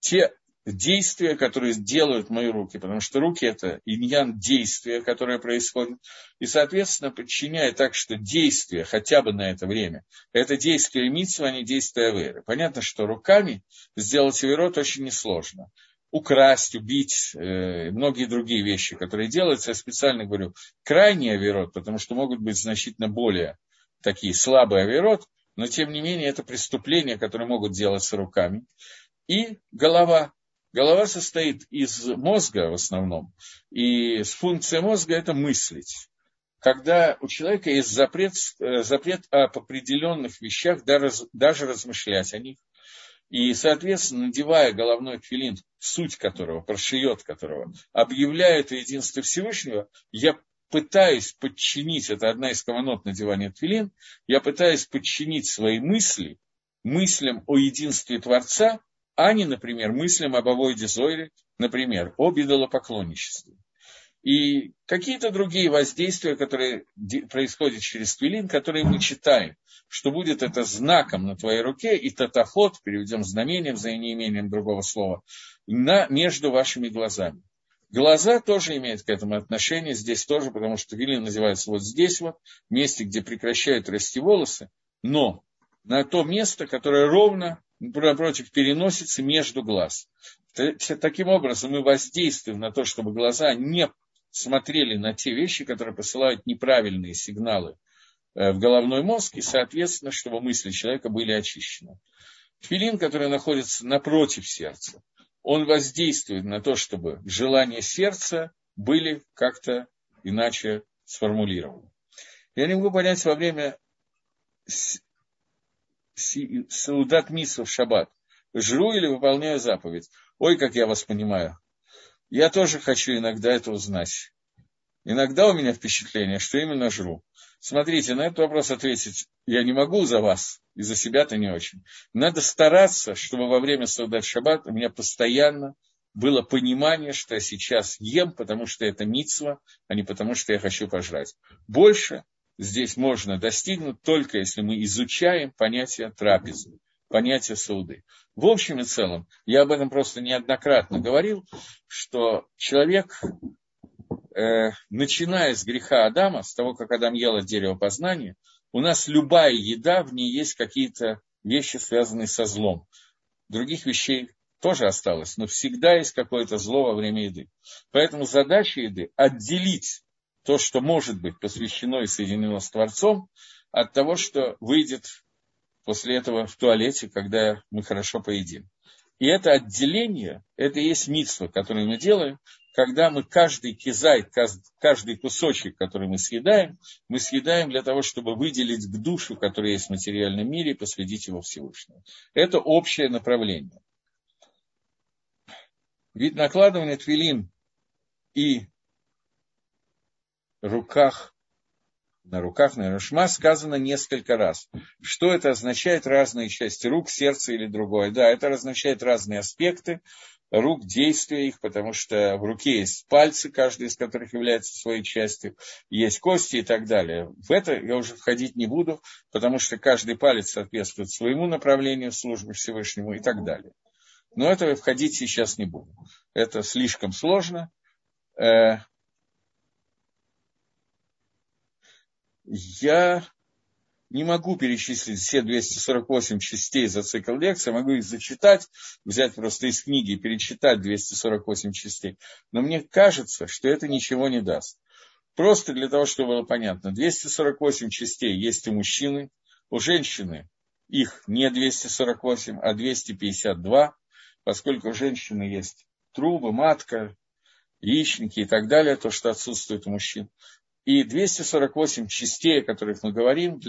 те действия, которые делают мои руки, потому что руки это иньян действия, которое происходит, и, соответственно, подчиняя так, что действие хотя бы на это время, это действие митсва, а не действие веры. Понятно, что руками сделать верот очень несложно. Украсть, убить, э, многие другие вещи, которые делаются, я специально говорю, крайний аверот, потому что могут быть значительно более такие слабые аверот, но тем не менее это преступления, которые могут делаться руками. И голова, Голова состоит из мозга в основном, и функция мозга – это мыслить. Когда у человека есть запрет, э, запрет об определенных вещах, даже размышлять о них, и, соответственно, надевая головной тфилин, суть которого, прошиет которого, объявляет о единстве Всевышнего, я пытаюсь подчинить, это одна из команот надевания тфилин, я пытаюсь подчинить свои мысли мыслям о единстве Творца а например, мыслям об Авойде Зойре, например, об идолопоклонничестве. И какие-то другие воздействия, которые происходят через твилин, которые мы читаем, что будет это знаком на твоей руке, и татахот, переведем знамением за неимением другого слова, на, между вашими глазами. Глаза тоже имеют к этому отношение, здесь тоже, потому что твилин называется вот здесь вот, месте, где прекращают расти волосы, но на то место, которое ровно напротив переносится между глаз. Таким образом, мы воздействуем на то, чтобы глаза не смотрели на те вещи, которые посылают неправильные сигналы э, в головной мозг, и, соответственно, чтобы мысли человека были очищены. Филин, который находится напротив сердца, он воздействует на то, чтобы желания сердца были как-то иначе сформулированы. Я не могу понять во время Саудат Мису в шаббат. Жру или выполняю заповедь? Ой, как я вас понимаю. Я тоже хочу иногда это узнать. Иногда у меня впечатление, что именно жру. Смотрите, на этот вопрос ответить я не могу за вас, и за себя-то не очень. Надо стараться, чтобы во время Саудат Шаббат у меня постоянно было понимание, что я сейчас ем, потому что это мицва, а не потому что я хочу пожрать. Больше здесь можно достигнуть только если мы изучаем понятие трапезы, понятие сауды. В общем и целом, я об этом просто неоднократно говорил, что человек, э, начиная с греха Адама, с того, как Адам ел от дерева познания, у нас любая еда, в ней есть какие-то вещи, связанные со злом. Других вещей тоже осталось, но всегда есть какое-то зло во время еды. Поэтому задача еды – отделить то, что может быть посвящено и соединено с Творцом, от того, что выйдет после этого в туалете, когда мы хорошо поедим. И это отделение, это и есть митство, которое мы делаем, когда мы каждый кизай, каждый кусочек, который мы съедаем, мы съедаем для того, чтобы выделить к душу, которая есть в материальном мире, и посвятить его Всевышнему. Это общее направление. Ведь накладывание твилин и руках на руках, на Рушма сказано несколько раз. Что это означает разные части рук, сердце или другое? Да, это означает разные аспекты рук, действия их, потому что в руке есть пальцы, каждый из которых является своей частью, есть кости и так далее. В это я уже входить не буду, потому что каждый палец соответствует своему направлению службы Всевышнему и так далее. Но это входить сейчас не буду. Это слишком сложно. Я не могу перечислить все 248 частей за цикл лекций, могу их зачитать, взять просто из книги и перечитать 248 частей. Но мне кажется, что это ничего не даст. Просто для того, чтобы было понятно. 248 частей есть у мужчины, у женщины их не 248, а 252, поскольку у женщины есть трубы, матка, яичники и так далее, то, что отсутствует у мужчин. И 248 частей, о которых мы говорим,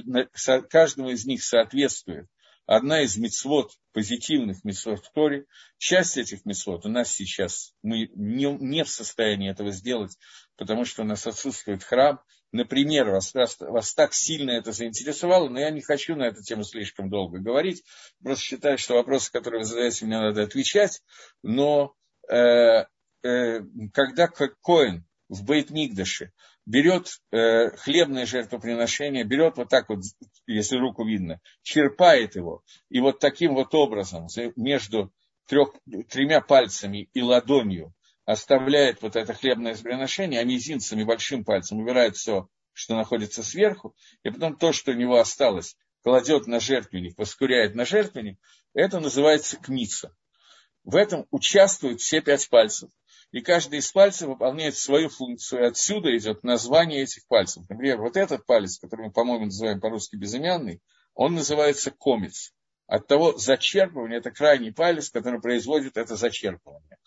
каждому из них соответствует одна из мецвод, позитивных мецвод в Торе. Часть этих мецвод у нас сейчас, мы не, не в состоянии этого сделать, потому что у нас отсутствует храм. Например, вас, вас, вас так сильно это заинтересовало, но я не хочу на эту тему слишком долго говорить. Просто считаю, что вопросы, которые вы задаете, мне надо отвечать. Но э, э, когда Коин в Бейт-Мигдаше берет э, хлебное жертвоприношение, берет вот так вот, если руку видно, черпает его, и вот таким вот образом между трех, тремя пальцами и ладонью оставляет вот это хлебное приношение, а мизинцами большим пальцем убирает все, что находится сверху, и потом то, что у него осталось, кладет на жертвенник, воскуряет на жертвенник, это называется кница. В этом участвуют все пять пальцев и каждый из пальцев выполняет свою функцию. Отсюда идет название этих пальцев. Например, вот этот палец, который мы, по-моему, называем по-русски безымянный, он называется комец. От того зачерпывание – это крайний палец, который производит это зачерпывание.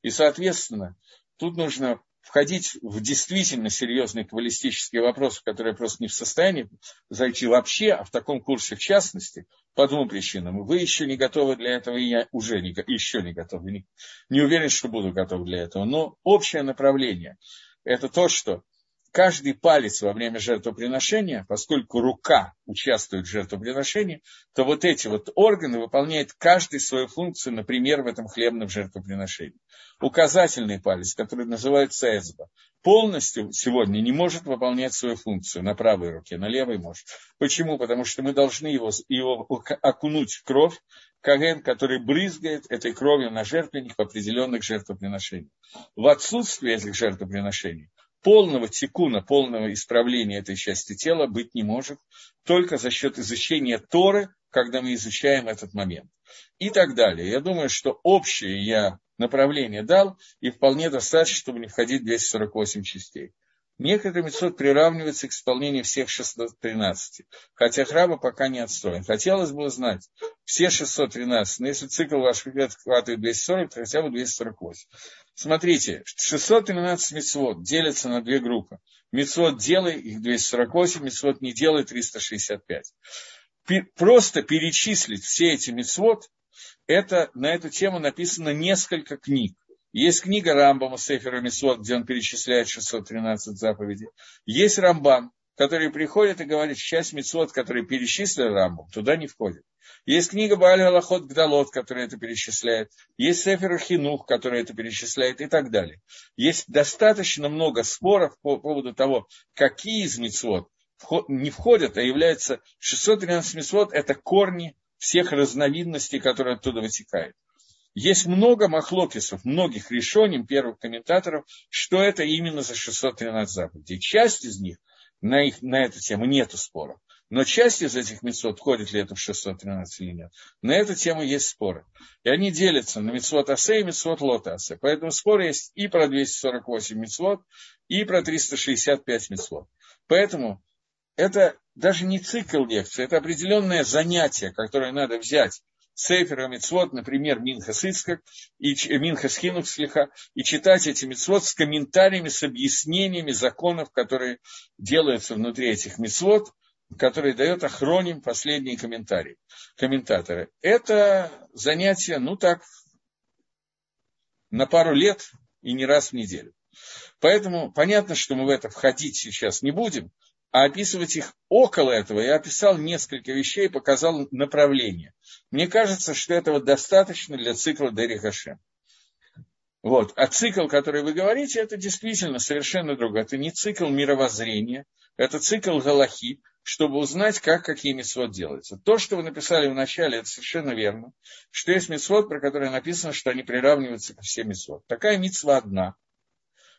И, соответственно, тут нужно входить в действительно серьезные каббалистические вопросы, которые я просто не в состоянии зайти вообще, а в таком курсе в частности, по двум причинам. Вы еще не готовы для этого, и я уже не, еще не готов. Не, не уверен, что буду готов для этого. Но общее направление – это то, что каждый палец во время жертвоприношения, поскольку рука участвует в жертвоприношении, то вот эти вот органы выполняют каждый свою функцию, например, в этом хлебном жертвоприношении. Указательный палец, который называется эцба, полностью сегодня не может выполнять свою функцию на правой руке, на левой может. Почему? Потому что мы должны его, его окунуть в кровь, Каген, который брызгает этой кровью на жертвенник в определенных жертвоприношениях. В отсутствие этих жертвоприношений полного тикуна, полного исправления этой части тела быть не может, только за счет изучения Торы, когда мы изучаем этот момент. И так далее. Я думаю, что общее я направление дал, и вполне достаточно, чтобы не входить в 248 частей. Некоторые митцвот приравниваются к исполнению всех 613, хотя храма пока не отстроен. Хотелось бы знать все 613, но если цикл ваших лет хватает 240, то хотя бы 248. Смотрите, 613 митцвот делятся на две группы. Митцвот делай, их 248, митцвот не делай, 365. Просто перечислить все эти митцвот, это, на эту тему написано несколько книг. Есть книга Рамбама Сефера Мисот, где он перечисляет 613 заповедей. Есть Рамбан, которые приходят и говорят, часть мецвод, которые перечислили Рамбу, туда не входит. Есть книга Бааля Аллахот Гдалот, которая это перечисляет. Есть Сефер Хинух, который это перечисляет и так далее. Есть достаточно много споров по поводу того, какие из мецвод не входят, а являются 613 мецвод – это корни всех разновидностей, которые оттуда вытекают. Есть много махлокисов, многих решений первых комментаторов, что это именно за 613 заповедей. Часть из них на, их, на эту тему нет спора. Но часть из этих мецвод, входит ли это в 613 или нет, на эту тему есть споры. И они делятся на мецвод асе и мецвод лота асе. Поэтому споры есть и про 248 мецвод, и про 365 мецвод. Поэтому это даже не цикл лекции, это определенное занятие, которое надо взять Сейфера Мицвод, например, Минха Сицкак, и Минха Схинух Слиха, и читать эти Мицвод с комментариями, с объяснениями законов, которые делаются внутри этих Мицвод, которые дает Ахроним последние комментарии, комментаторы. Это занятие, ну так, на пару лет и не раз в неделю. Поэтому понятно, что мы в это входить сейчас не будем, а описывать их около этого. Я описал несколько вещей, показал направление. Мне кажется, что этого достаточно для цикла Дери Хашем. Вот. А цикл, который вы говорите, это действительно совершенно другое. Это не цикл мировоззрения, это цикл Галахи, чтобы узнать, как какие митцвот делаются. То, что вы написали в начале, это совершенно верно, что есть митцвот, про которые написано, что они приравниваются ко всем митцвот. Такая митцва одна,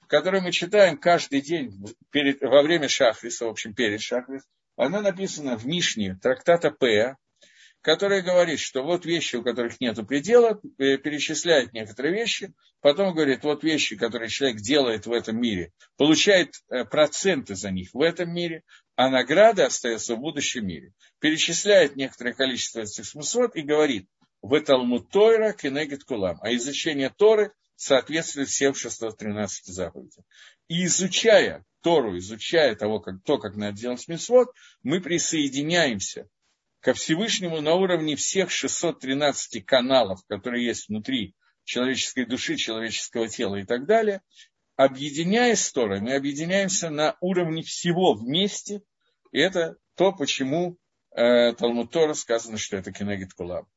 которую мы читаем каждый день перед, во время Шахриса, в общем, перед Шахрис, она написана в Мишне трактата П, которая говорит, что вот вещи, у которых нет предела, э, перечисляет некоторые вещи, потом говорит, вот вещи, которые человек делает в этом мире, получает э, проценты за них в этом мире, а награда остается в будущем мире. Перечисляет некоторое количество этих смыслов и говорит, в Талмуд Тойра кенегет кулам, а изучение Торы соответствует всем 613 заповедям. И изучая Тору, изучая того, как, то, как надо делать митцвот, мы присоединяемся ко Всевышнему на уровне всех 613 каналов, которые есть внутри человеческой души, человеческого тела и так далее, объединяясь с Торой, мы объединяемся на уровне всего вместе, и это то, почему э, Талмуд Тора сказано, что это Кенегит Кулам.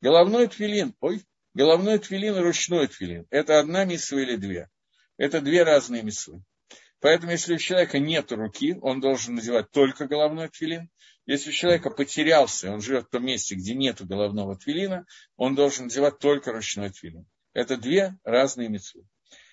Головной тфилин, ой, Головной тфилин и ручной тфилин. Это одна мисва или две. Это две разные мисвы. Поэтому, если у человека нет руки, он должен надевать только головной тфилин. Если у человека потерялся, он живет в том месте, где нет головного твилина, он должен надевать только ручной твилин. Это две разные мецвы.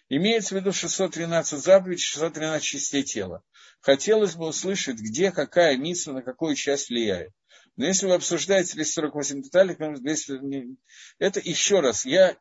Имеется в виду 613 заповедей, 613 частей тела. Хотелось бы услышать, где какая миссия на какую часть влияет. Но если вы обсуждаете 248 деталей, это еще раз, я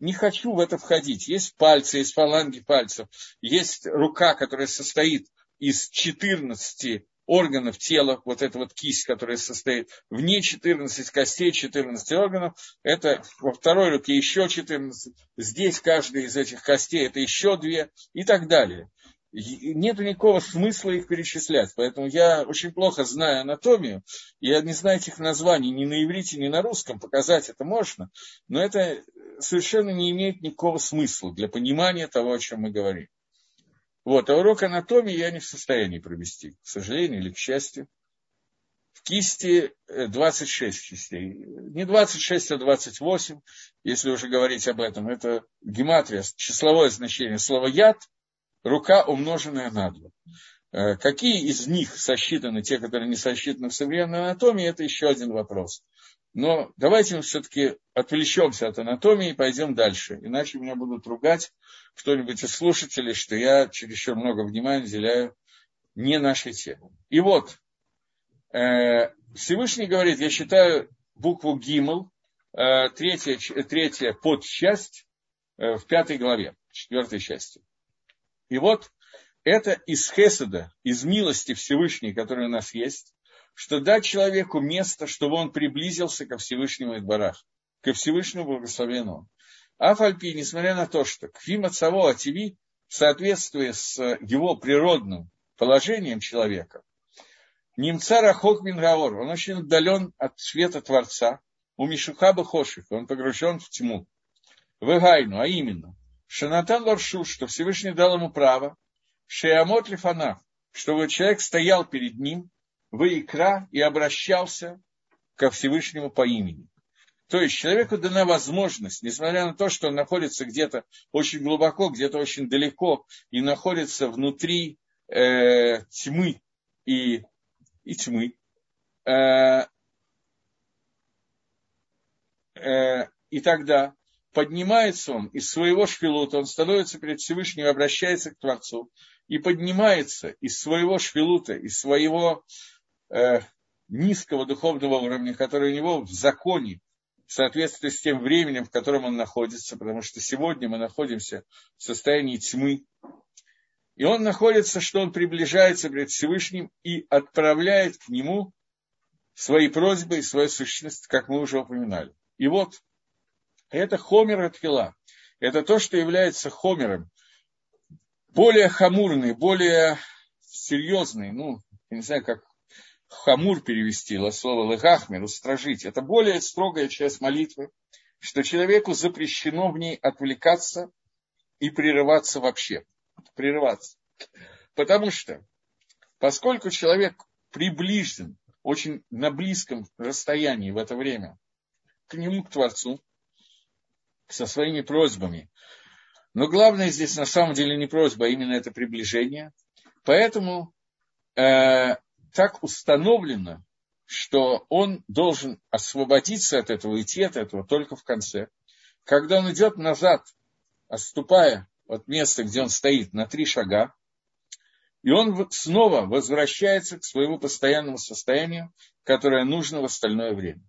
не хочу в это входить. Есть пальцы, есть фаланги пальцев, есть рука, которая состоит из 14 органов тела, вот эта вот кисть, которая состоит в ней 14 костей, 14 органов, это во второй руке еще 14, здесь каждая из этих костей это еще две и так далее нет никакого смысла их перечислять. Поэтому я очень плохо знаю анатомию, я не знаю этих названий ни на иврите, ни на русском, показать это можно, но это совершенно не имеет никакого смысла для понимания того, о чем мы говорим. Вот, а урок анатомии я не в состоянии провести, к сожалению или к счастью. В кисти 26 э, частей. Не 26, а 28, если уже говорить об этом. Это гематрия, числовое значение слова яд – рука, умноженная на два. Э, какие из них сосчитаны, те, которые не сосчитаны в современной анатомии, это еще один вопрос. Но давайте мы все-таки отвлечемся от анатомии и пойдем дальше. Иначе меня будут ругать кто-нибудь из слушателей, что я чересчур много внимания уделяю не нашей теме. И вот, э, Всевышний говорит, я считаю букву Гимл, э, третья, третья подчасть в пятой главе, четвертой части. И вот это из Хеседа, из милости Всевышней, которая у нас есть, что дать человеку место, чтобы он приблизился ко Всевышнему Идбарах, ко Всевышнему благословенному. А Фальпи, несмотря на то, что Кфима Цаво Ативи, в соответствии с его природным положением человека, Немца Рахок Мингаор, он очень отдален от света Творца, у Мишухаба Хоших, он погружен в тьму. Вегайну, а именно, Шанатан Ларшу, что Всевышний дал ему право, Шеямот Лифанав, чтобы человек стоял перед ним в икра и обращался ко Всевышнему по имени. То есть человеку дана возможность, несмотря на то, что он находится где-то очень глубоко, где-то очень далеко и находится внутри э, тьмы и, и тьмы, э, э, и тогда поднимается он из своего шпилута, он становится перед Всевышним, обращается к Творцу, и поднимается из своего шпилута, из своего э, низкого духовного уровня, который у него в законе, в соответствии с тем временем, в котором он находится, потому что сегодня мы находимся в состоянии тьмы. И он находится, что он приближается перед Всевышним и отправляет к нему свои просьбы и свою сущность, как мы уже упоминали. И вот, это хомер от Это то, что является хомером, более хамурный, более серьезный, ну, я не знаю, как хамур перевести, слово легахмер, устражить. Это более строгая часть молитвы, что человеку запрещено в ней отвлекаться и прерываться вообще. Прерываться. Потому что, поскольку человек приближен очень на близком расстоянии в это время к нему, к Творцу, со своими просьбами. Но главное здесь на самом деле не просьба, а именно это приближение. Поэтому э, так установлено, что он должен освободиться от этого, идти от этого только в конце. Когда он идет назад, отступая от места, где он стоит, на три шага, и он снова возвращается к своему постоянному состоянию, которое нужно в остальное время.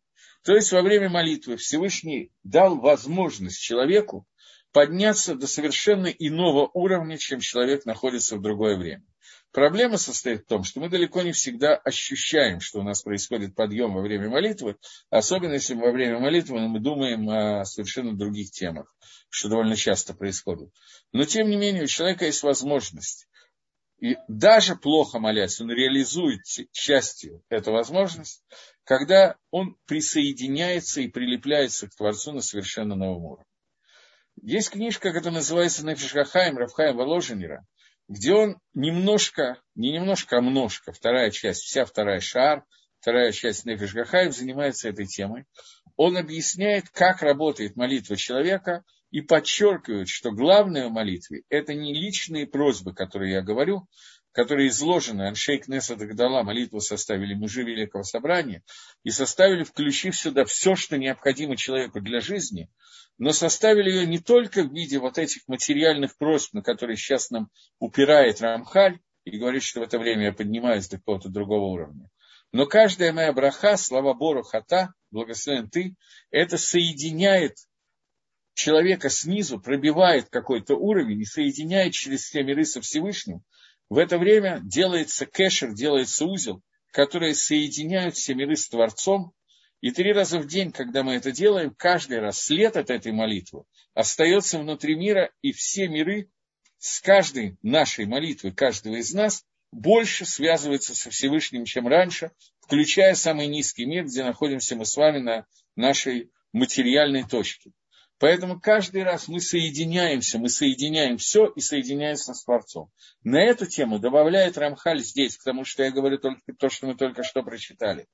То есть во время молитвы Всевышний дал возможность человеку подняться до совершенно иного уровня, чем человек находится в другое время. Проблема состоит в том, что мы далеко не всегда ощущаем, что у нас происходит подъем во время молитвы, особенно если во время молитвы мы думаем о совершенно других темах, что довольно часто происходит. Но тем не менее у человека есть возможность. И даже плохо молясь, он реализует частью эту возможность, когда он присоединяется и прилепляется к Творцу на совершенно новом уровне. Есть книжка, которая называется Нефишахаем Рафхаем Воложенера, где он немножко, не немножко, а множко, вторая часть, вся вторая шар, вторая часть Нефиш Гахаев занимается этой темой. Он объясняет, как работает молитва человека и подчеркивает, что главное в молитве – это не личные просьбы, которые я говорю, которые изложены, Аншейк Неса Дагдала, молитву составили мужи Великого Собрания, и составили, включив сюда все, что необходимо человеку для жизни – но составили ее не только в виде вот этих материальных просьб, на которые сейчас нам упирает Рамхаль, и говорит, что в это время я поднимаюсь до какого-то другого уровня. Но каждая моя браха, слава Бору Хата, благословен ты, это соединяет человека снизу, пробивает какой-то уровень и соединяет через все миры со Всевышним. В это время делается кэшер, делается узел, которые соединяют все миры с Творцом, и три раза в день, когда мы это делаем, каждый раз след от этой молитвы остается внутри мира, и все миры с каждой нашей молитвы, каждого из нас, больше связываются со Всевышним, чем раньше, включая самый низкий мир, где находимся мы с вами на нашей материальной точке. Поэтому каждый раз мы соединяемся, мы соединяем все и соединяемся с Творцом. На эту тему добавляет Рамхаль здесь, потому что я говорю только то, что мы только что прочитали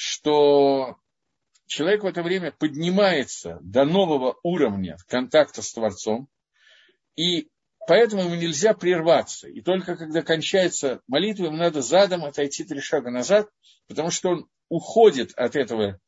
что человек в это время поднимается до нового уровня контакта с Творцом, и поэтому ему нельзя прерваться. И только когда кончается молитва, ему надо задом отойти три шага назад, потому что он уходит от этого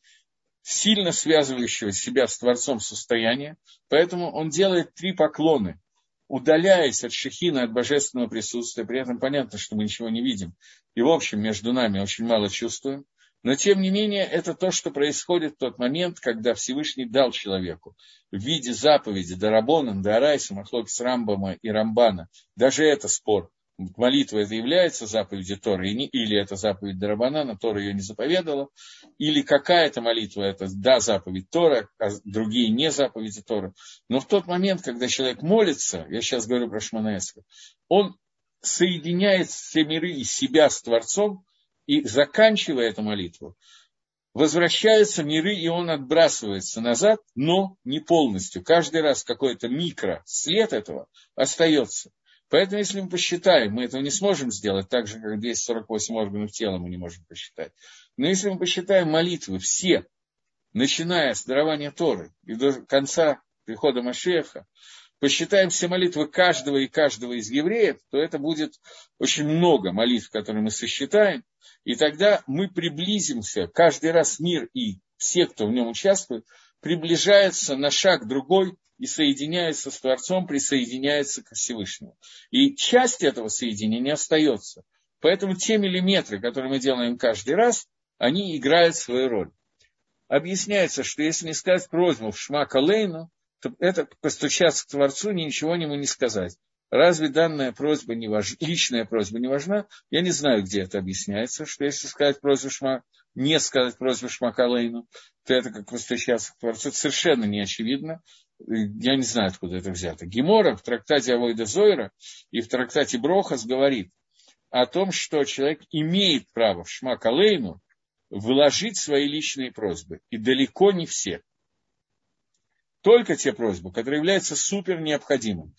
сильно связывающего себя с Творцом состояния, поэтому он делает три поклоны, удаляясь от шехина, от божественного присутствия, при этом понятно, что мы ничего не видим, и в общем между нами очень мало чувствуем, но, тем не менее, это то, что происходит в тот момент, когда Всевышний дал человеку в виде заповеди Дарабонан, Дарайса, Махлокис Рамбама и Рамбана. Даже это спор. Молитва это является заповедью Торы, или это заповедь Дарабанана, Тора ее не заповедала, или какая-то молитва это да, заповедь Тора, а другие не заповеди Тора. Но в тот момент, когда человек молится, я сейчас говорю про Шманаэска, он соединяет все миры и себя с Творцом, и заканчивая эту молитву, возвращаются миры, и он отбрасывается назад, но не полностью. Каждый раз какой-то микро след этого остается. Поэтому, если мы посчитаем, мы этого не сможем сделать, так же, как 248 органов тела мы не можем посчитать. Но если мы посчитаем молитвы все, начиная с дарования Торы и до конца прихода Машеха, посчитаем все молитвы каждого и каждого из евреев, то это будет очень много молитв, которые мы сосчитаем, и тогда мы приблизимся, каждый раз мир и все, кто в нем участвует, приближаются на шаг другой и соединяется с Творцом, присоединяется к Всевышнему. И часть этого соединения остается. Поэтому те миллиметры, которые мы делаем каждый раз, они играют свою роль. Объясняется, что если не сказать просьбу в Шма Калейну, то это постучаться к Творцу, ничего ему не сказать. Разве данная просьба не важна, личная просьба не важна? Я не знаю, где это объясняется, что если сказать просьбу Шма, не сказать просьбу Шма Калейну, то это как постучаться к Творцу. Это совершенно не очевидно я не знаю, откуда это взято. Гемора в трактате Авойда Зойра и в трактате Брохас говорит о том, что человек имеет право в Шмакалейну выложить свои личные просьбы. И далеко не все. Только те просьбы, которые являются супер необходимыми.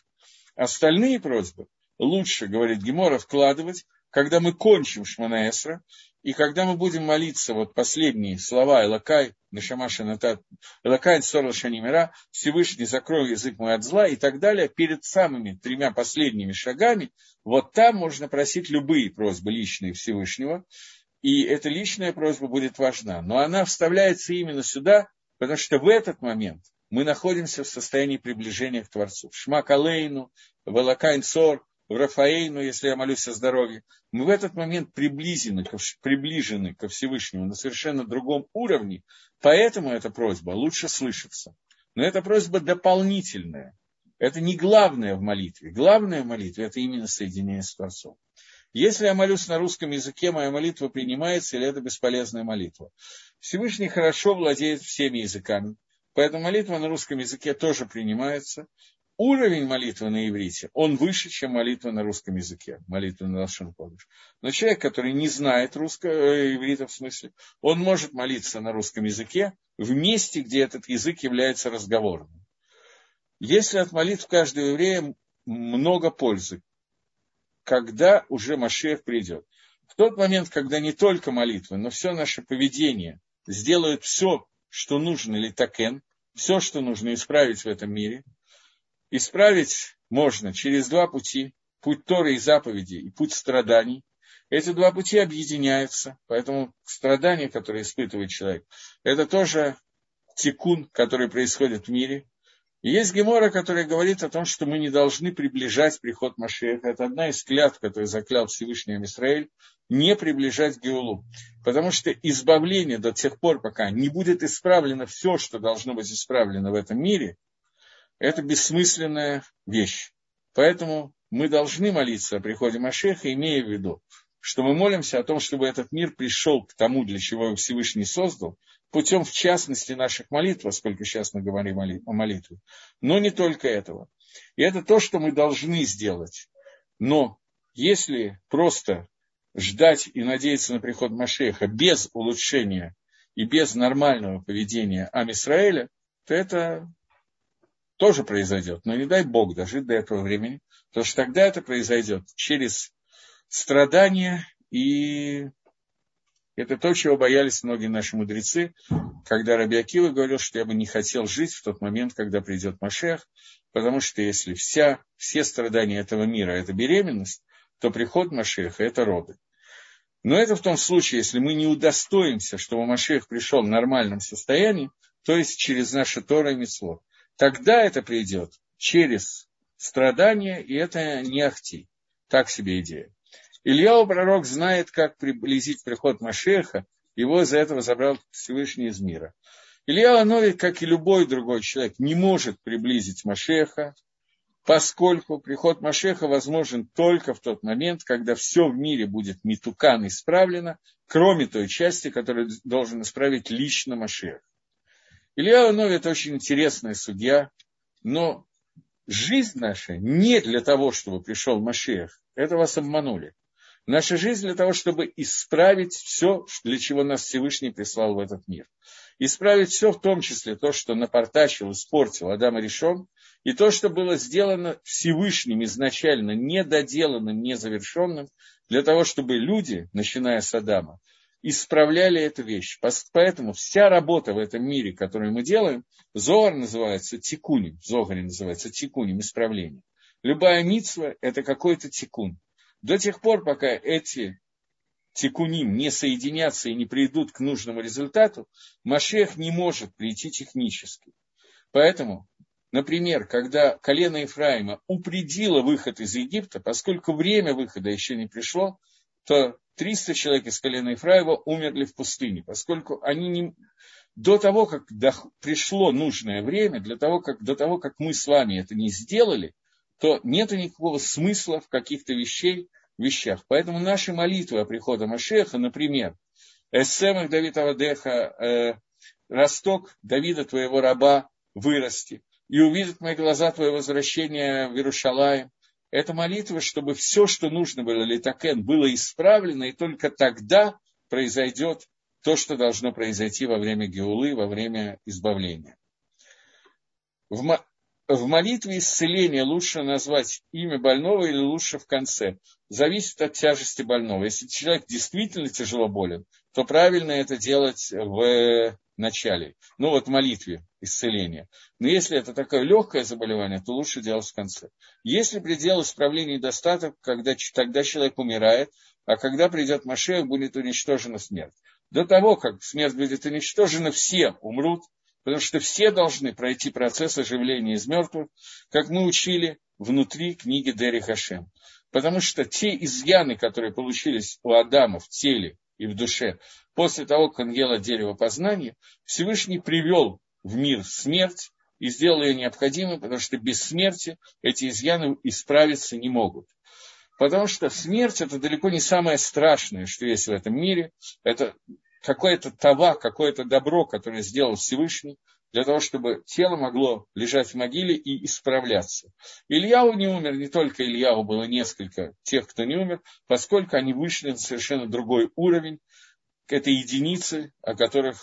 Остальные просьбы лучше, говорит Гемора, вкладывать, когда мы кончим Шманаэсра, и когда мы будем молиться, вот последние слова Элакай, Нашамаша Натат, Элакай, Сорла Шанимира, Всевышний, закрой язык мой от зла и так далее, перед самыми тремя последними шагами, вот там можно просить любые просьбы личные Всевышнего, и эта личная просьба будет важна. Но она вставляется именно сюда, потому что в этот момент мы находимся в состоянии приближения к Творцу. Шма Калейну, Велакайн Сор, в Рафаэйну, если я молюсь о здоровье, мы в этот момент приближены, приближены ко Всевышнему на совершенно другом уровне, поэтому эта просьба лучше слышится. Но эта просьба дополнительная. Это не главное в молитве. Главное в молитве – это именно соединение с Творцом. Если я молюсь на русском языке, моя молитва принимается или это бесполезная молитва? Всевышний хорошо владеет всеми языками, поэтому молитва на русском языке тоже принимается, уровень молитвы на иврите, он выше, чем молитва на русском языке, молитва на Лашон Кодыш. Но человек, который не знает русского, э, иврита в смысле, он может молиться на русском языке в месте, где этот язык является разговорным. Если от молитв каждого еврея много пользы, когда уже Машех придет. В тот момент, когда не только молитвы, но все наше поведение сделают все, что нужно или такен, все, что нужно исправить в этом мире – Исправить можно через два пути. Путь Торы и заповеди и путь страданий. Эти два пути объединяются, поэтому страдания, которые испытывает человек, это тоже тикун, который происходит в мире. И есть Гемора, которая говорит о том, что мы не должны приближать приход Машеха. Это одна из клятв, которую заклял Всевышний Израиль, не приближать Геулу. Потому что избавление до тех пор, пока не будет исправлено все, что должно быть исправлено в этом мире – это бессмысленная вещь. Поэтому мы должны молиться о приходе Машеха, имея в виду, что мы молимся о том, чтобы этот мир пришел к тому, для чего его Всевышний создал, путем, в частности, наших молитв, поскольку сейчас мы говорим о молитве, но не только этого. И это то, что мы должны сделать. Но если просто ждать и надеяться на приход Машеха без улучшения и без нормального поведения Амисраэля, то это тоже произойдет, но не дай Бог дожить до этого времени, потому что тогда это произойдет через страдания, и это то, чего боялись многие наши мудрецы, когда Раби Акива говорил, что я бы не хотел жить в тот момент, когда придет Машех, потому что если вся, все страдания этого мира – это беременность, то приход Машеха – это роды. Но это в том случае, если мы не удостоимся, чтобы Машех пришел в нормальном состоянии, то есть через наше Тора и Митцвот тогда это придет через страдания, и это не ахти. Так себе идея. Илья, пророк, знает, как приблизить приход Машеха, его из-за этого забрал Всевышний из мира. Илья Ановик, как и любой другой человек, не может приблизить Машеха, поскольку приход Машеха возможен только в тот момент, когда все в мире будет митукан исправлено, кроме той части, которую должен исправить лично Машех. Илья Нови – это очень интересная судья, но жизнь наша не для того, чтобы пришел Машех. Это вас обманули. Наша жизнь для того, чтобы исправить все, для чего нас Всевышний прислал в этот мир. Исправить все, в том числе то, что напортачил, испортил Адам и решен, И то, что было сделано Всевышним изначально, недоделанным, незавершенным, для того, чтобы люди, начиная с Адама, исправляли эту вещь. Поэтому вся работа в этом мире, которую мы делаем, Зоар называется тикунем, Зогаре называется тикунем, исправлением. Любая митсва – это какой-то тикун. До тех пор, пока эти тикуним не соединятся и не придут к нужному результату, Машех не может прийти технически. Поэтому, например, когда колено Ефраима упредило выход из Египта, поскольку время выхода еще не пришло, то 300 человек из колена Ефраева умерли в пустыне, поскольку они не... До того, как до... пришло нужное время, для того, как... до того, как мы с вами это не сделали, то нет никакого смысла в каких-то вещей, вещах. Поэтому наши молитвы о приходе Машеха, например, «Эссемах Давид Авадеха, э, росток Давида, твоего раба, вырасти, и увидят мои глаза твое возвращение в Иерушалаем», это молитва, чтобы все, что нужно было Литакен, было исправлено, и только тогда произойдет то, что должно произойти во время Геулы, во время избавления. В, в молитве исцеления лучше назвать имя больного или лучше в конце. Зависит от тяжести больного. Если человек действительно тяжело болен, то правильно это делать в начале. Ну вот в молитве исцеления. Но если это такое легкое заболевание, то лучше делать в конце. Если предел исправления недостаток, когда, тогда человек умирает, а когда придет Машех, будет уничтожена смерть. До того, как смерть будет уничтожена, все умрут, потому что все должны пройти процесс оживления из мертвых, как мы учили внутри книги Дери Хашем. Потому что те изъяны, которые получились у Адама в теле и в душе, после того, как он ел от дерева познания, Всевышний привел в мир смерть и сделал ее необходимой, потому что без смерти эти изъяны исправиться не могут. Потому что смерть – это далеко не самое страшное, что есть в этом мире. Это какое-то това, какое-то добро, которое сделал Всевышний, для того, чтобы тело могло лежать в могиле и исправляться. Ильяу не умер, не только Ильяу, было несколько тех, кто не умер, поскольку они вышли на совершенно другой уровень, к этой единице, о которых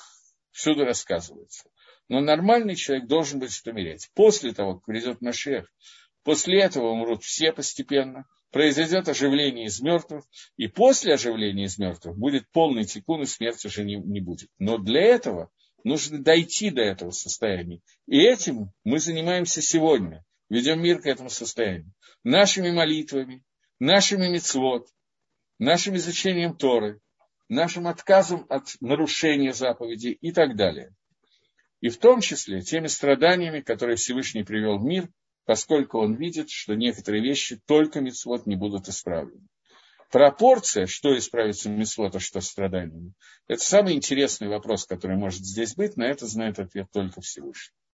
всюду рассказывается. Но нормальный человек должен быть умереть. После того, как придет Машех, после этого умрут все постепенно – произойдет оживление из мертвых, и после оживления из мертвых будет полный тикун, и смерть уже не, не будет. Но для этого нужно дойти до этого состояния. И этим мы занимаемся сегодня, ведем мир к этому состоянию. Нашими молитвами, нашими мецвод, нашим изучением Торы, нашим отказом от нарушения заповедей и так далее. И в том числе теми страданиями, которые Всевышний привел в мир – поскольку он видит, что некоторые вещи только мецвод не будут исправлены. Пропорция, что исправится мецвод, а что страданиями, это самый интересный вопрос, который может здесь быть, на это знает ответ только Всевышний.